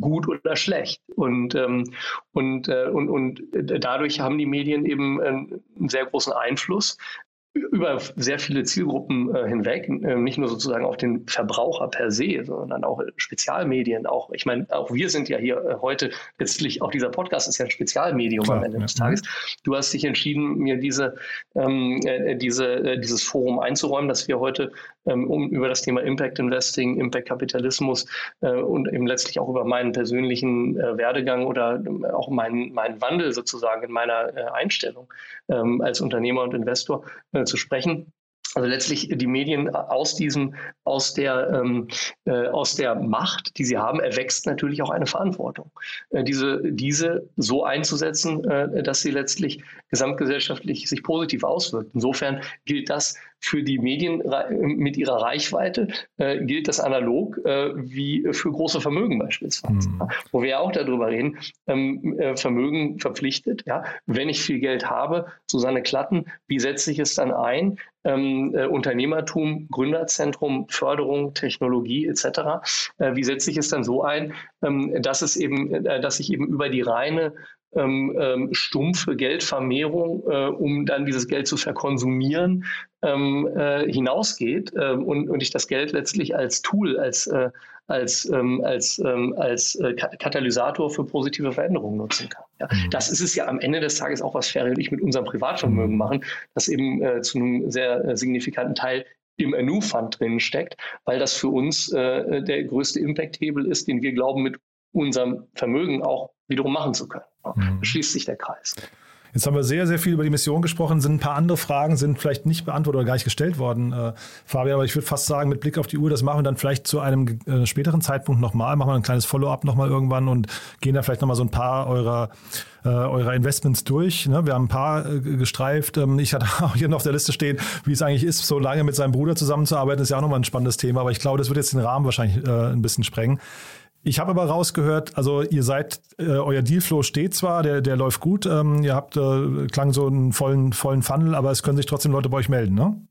gut oder schlecht. Und, ähm, und, äh, und, und dadurch haben die Medien eben äh, einen sehr großen Einfluss über sehr viele Zielgruppen äh, hinweg, äh, nicht nur sozusagen auf den Verbraucher per se, sondern auch Spezialmedien. Auch, ich meine, auch wir sind ja hier äh, heute letztlich, auch dieser Podcast ist ja ein Spezialmedium Klar, am Ende ja. des Tages. Du hast dich entschieden, mir diese, ähm, äh, diese, äh, dieses Forum einzuräumen, dass wir heute ähm, um, über das Thema Impact Investing, Impact Kapitalismus und eben letztlich auch über meinen persönlichen Werdegang oder auch meinen, meinen Wandel sozusagen in meiner Einstellung ähm, als Unternehmer und Investor zu sprechen. Also letztlich die Medien aus diesem, aus der, ähm, äh, aus der Macht, die sie haben, erwächst natürlich auch eine Verantwortung. Äh, diese, diese so einzusetzen, äh, dass sie letztlich gesamtgesellschaftlich sich positiv auswirkt. Insofern gilt das für die Medien mit ihrer Reichweite äh, gilt das analog äh, wie für große Vermögen beispielsweise, mhm. wo wir ja auch darüber reden, ähm, äh, Vermögen verpflichtet. Ja? Wenn ich viel Geld habe, Susanne Klatten, wie setze ich es dann ein? Ähm, äh, Unternehmertum, Gründerzentrum, Förderung, Technologie etc. Äh, wie setze ich es dann so ein, ähm, dass es eben, äh, dass ich eben über die reine ähm, ähm, stumpfe Geldvermehrung, äh, um dann dieses Geld zu verkonsumieren, ähm, äh, hinausgeht ähm, und, und ich das Geld letztlich als Tool, als, äh, als, ähm, als, ähm, als äh, Katalysator für positive Veränderungen nutzen kann. Ja. Mhm. Das ist es ja am Ende des Tages auch, was Ferry und ich mit unserem Privatvermögen mhm. machen, das eben äh, zu einem sehr äh, signifikanten Teil im NU-Fund drin steckt, weil das für uns äh, der größte Impact-Hebel ist, den wir glauben, mit unserem Vermögen auch wiederum machen zu können. Mhm. Schließt sich der Kreis. Jetzt haben wir sehr, sehr viel über die Mission gesprochen. Sind ein paar andere Fragen, sind vielleicht nicht beantwortet oder gar nicht gestellt worden, äh, Fabian. Aber ich würde fast sagen, mit Blick auf die Uhr, das machen wir dann vielleicht zu einem äh, späteren Zeitpunkt nochmal. Machen wir ein kleines Follow-up nochmal irgendwann und gehen da vielleicht nochmal so ein paar eurer, äh, eurer Investments durch. Ne? Wir haben ein paar äh, gestreift. Ähm, ich hatte auch hier noch auf der Liste stehen, wie es eigentlich ist, so lange mit seinem Bruder zusammenzuarbeiten. Das ist ja auch nochmal ein spannendes Thema. Aber ich glaube, das wird jetzt den Rahmen wahrscheinlich äh, ein bisschen sprengen. Ich habe aber rausgehört, also ihr seid, äh, euer Dealflow steht zwar, der, der läuft gut, ähm, ihr habt, äh, klang so einen vollen, vollen Funnel, aber es können sich trotzdem Leute bei euch melden, ne?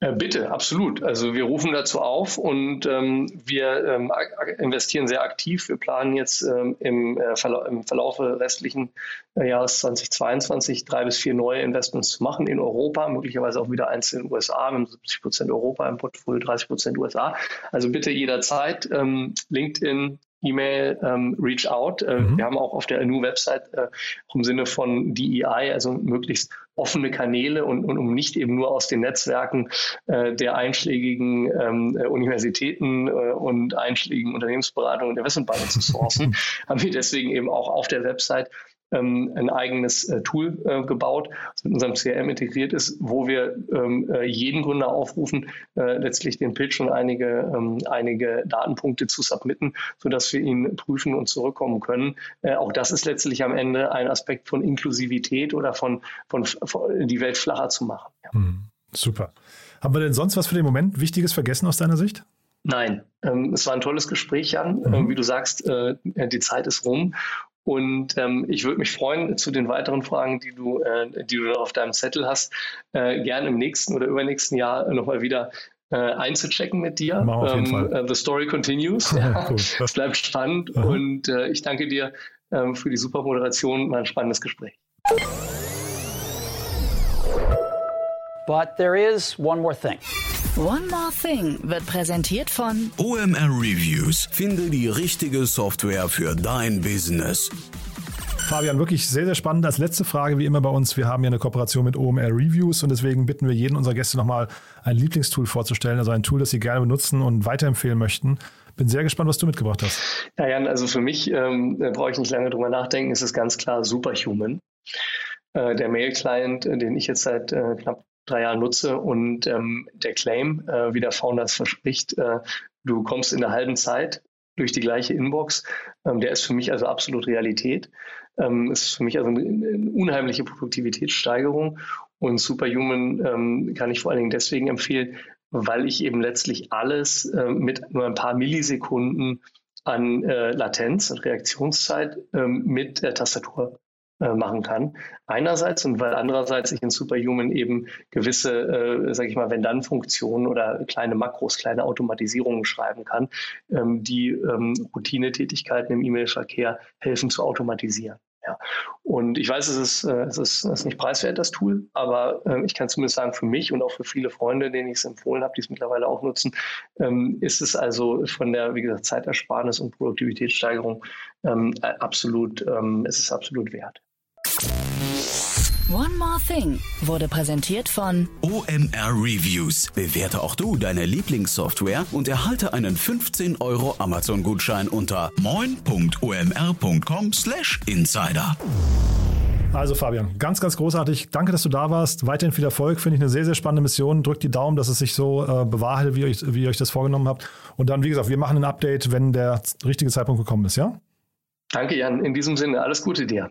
Äh, bitte, absolut. Also wir rufen dazu auf und ähm, wir ähm, investieren sehr aktiv. Wir planen jetzt ähm, im, äh, Verla im Verlaufe restlichen äh, Jahres 2022 drei bis vier neue Investments zu machen in Europa, möglicherweise auch wieder eins in den USA. Haben 70 Prozent Europa im Portfolio, 30 Prozent USA. Also bitte jederzeit ähm, LinkedIn, E-Mail ähm, Reach Out. Äh, mhm. Wir haben auch auf der NU-Website äh, im Sinne von DEI, also möglichst offene Kanäle und, und um nicht eben nur aus den Netzwerken äh, der einschlägigen ähm, äh, Universitäten äh, und einschlägigen Unternehmensberatungen der Wissensbank zu sourcen, haben wir deswegen eben auch auf der Website ein eigenes äh, Tool äh, gebaut, das mit unserem CRM integriert ist, wo wir ähm, äh, jeden Gründer aufrufen, letztlich den Pitch und einige, ähm, einige Datenpunkte zu submitten, sodass wir ihn prüfen und zurückkommen können. Auch das ist letztlich am Ende ein Aspekt von Inklusivität oder von, von, von die Welt flacher zu machen. Mhm. Super. Haben wir denn sonst was für den Moment Wichtiges vergessen aus deiner Sicht? Nein, ähm, es war ein tolles Gespräch, Jan. Mhm. Ähm, wie du sagst, die Zeit ist rum und ähm, ich würde mich freuen zu den weiteren Fragen, die du, äh, die du auf deinem Zettel hast, äh, gern im nächsten oder übernächsten Jahr nochmal wieder äh, einzuchecken mit dir. Ähm, uh, the story continues. Ja, cool. Es bleibt spannend Aha. und äh, ich danke dir ähm, für die super Moderation. Mal ein spannendes Gespräch. But there is one more thing. One More Thing wird präsentiert von OMR Reviews. Finde die richtige Software für dein Business. Fabian, wirklich sehr, sehr spannend. Als letzte Frage, wie immer bei uns, wir haben ja eine Kooperation mit OMR Reviews und deswegen bitten wir jeden unserer Gäste nochmal ein Lieblingstool vorzustellen, also ein Tool, das sie gerne benutzen und weiterempfehlen möchten. Bin sehr gespannt, was du mitgebracht hast. Ja, Jan, also für mich ähm, brauche ich nicht lange drüber nachdenken, ist es ganz klar Superhuman. Äh, der Mail-Client, den ich jetzt seit äh, knapp drei Jahren nutze und ähm, der Claim, äh, wie der Founder es verspricht, äh, du kommst in der halben Zeit durch die gleiche Inbox, ähm, der ist für mich also absolut Realität. Ähm, ist für mich also eine, eine unheimliche Produktivitätssteigerung und Superhuman ähm, kann ich vor allen Dingen deswegen empfehlen, weil ich eben letztlich alles äh, mit nur ein paar Millisekunden an äh, Latenz und Reaktionszeit ähm, mit der Tastatur äh, machen kann. Einerseits und weil andererseits ich in Superhuman eben gewisse, äh, sage ich mal, wenn-dann-Funktionen oder kleine Makros, kleine Automatisierungen schreiben kann, ähm, die ähm, Routinetätigkeiten im E-Mail-Verkehr helfen zu automatisieren. Ja. Und ich weiß, es ist, äh, es, ist, es ist nicht preiswert, das Tool, aber äh, ich kann zumindest sagen, für mich und auch für viele Freunde, denen ich es empfohlen habe, die es mittlerweile auch nutzen, ähm, ist es also von der, wie gesagt, Zeitersparnis und Produktivitätssteigerung ähm, absolut, ähm, es ist absolut wert. One More Thing wurde präsentiert von OMR Reviews. Bewerte auch du deine Lieblingssoftware und erhalte einen 15 Euro Amazon-Gutschein unter moin.omr.com/insider. Also Fabian, ganz, ganz großartig. Danke, dass du da warst. Weiterhin viel Erfolg. Finde ich eine sehr, sehr spannende Mission. Drückt die Daumen, dass es sich so äh, bewahrheitet, wie ihr, euch, wie ihr euch das vorgenommen habt. Und dann, wie gesagt, wir machen ein Update, wenn der richtige Zeitpunkt gekommen ist, ja? Danke, Jan. In diesem Sinne, alles Gute dir.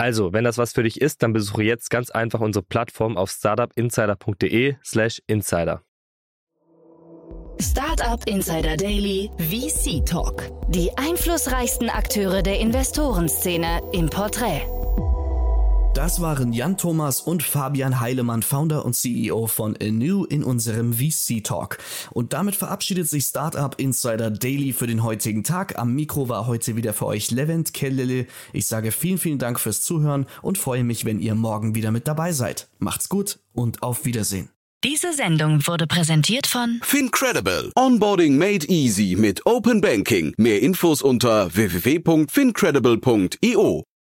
Also, wenn das was für dich ist, dann besuche jetzt ganz einfach unsere Plattform auf startupinsider.de/slash insider. Startup Insider Daily VC Talk. Die einflussreichsten Akteure der Investorenszene im Porträt. Das waren Jan Thomas und Fabian Heilemann, Founder und CEO von Anew in unserem VC Talk. Und damit verabschiedet sich Startup Insider Daily für den heutigen Tag. Am Mikro war heute wieder für euch Levent Kellele. Ich sage vielen, vielen Dank fürs Zuhören und freue mich, wenn ihr morgen wieder mit dabei seid. Macht's gut und auf Wiedersehen. Diese Sendung wurde präsentiert von Fincredible. Onboarding made easy mit Open Banking. Mehr Infos unter www.fincredible.io.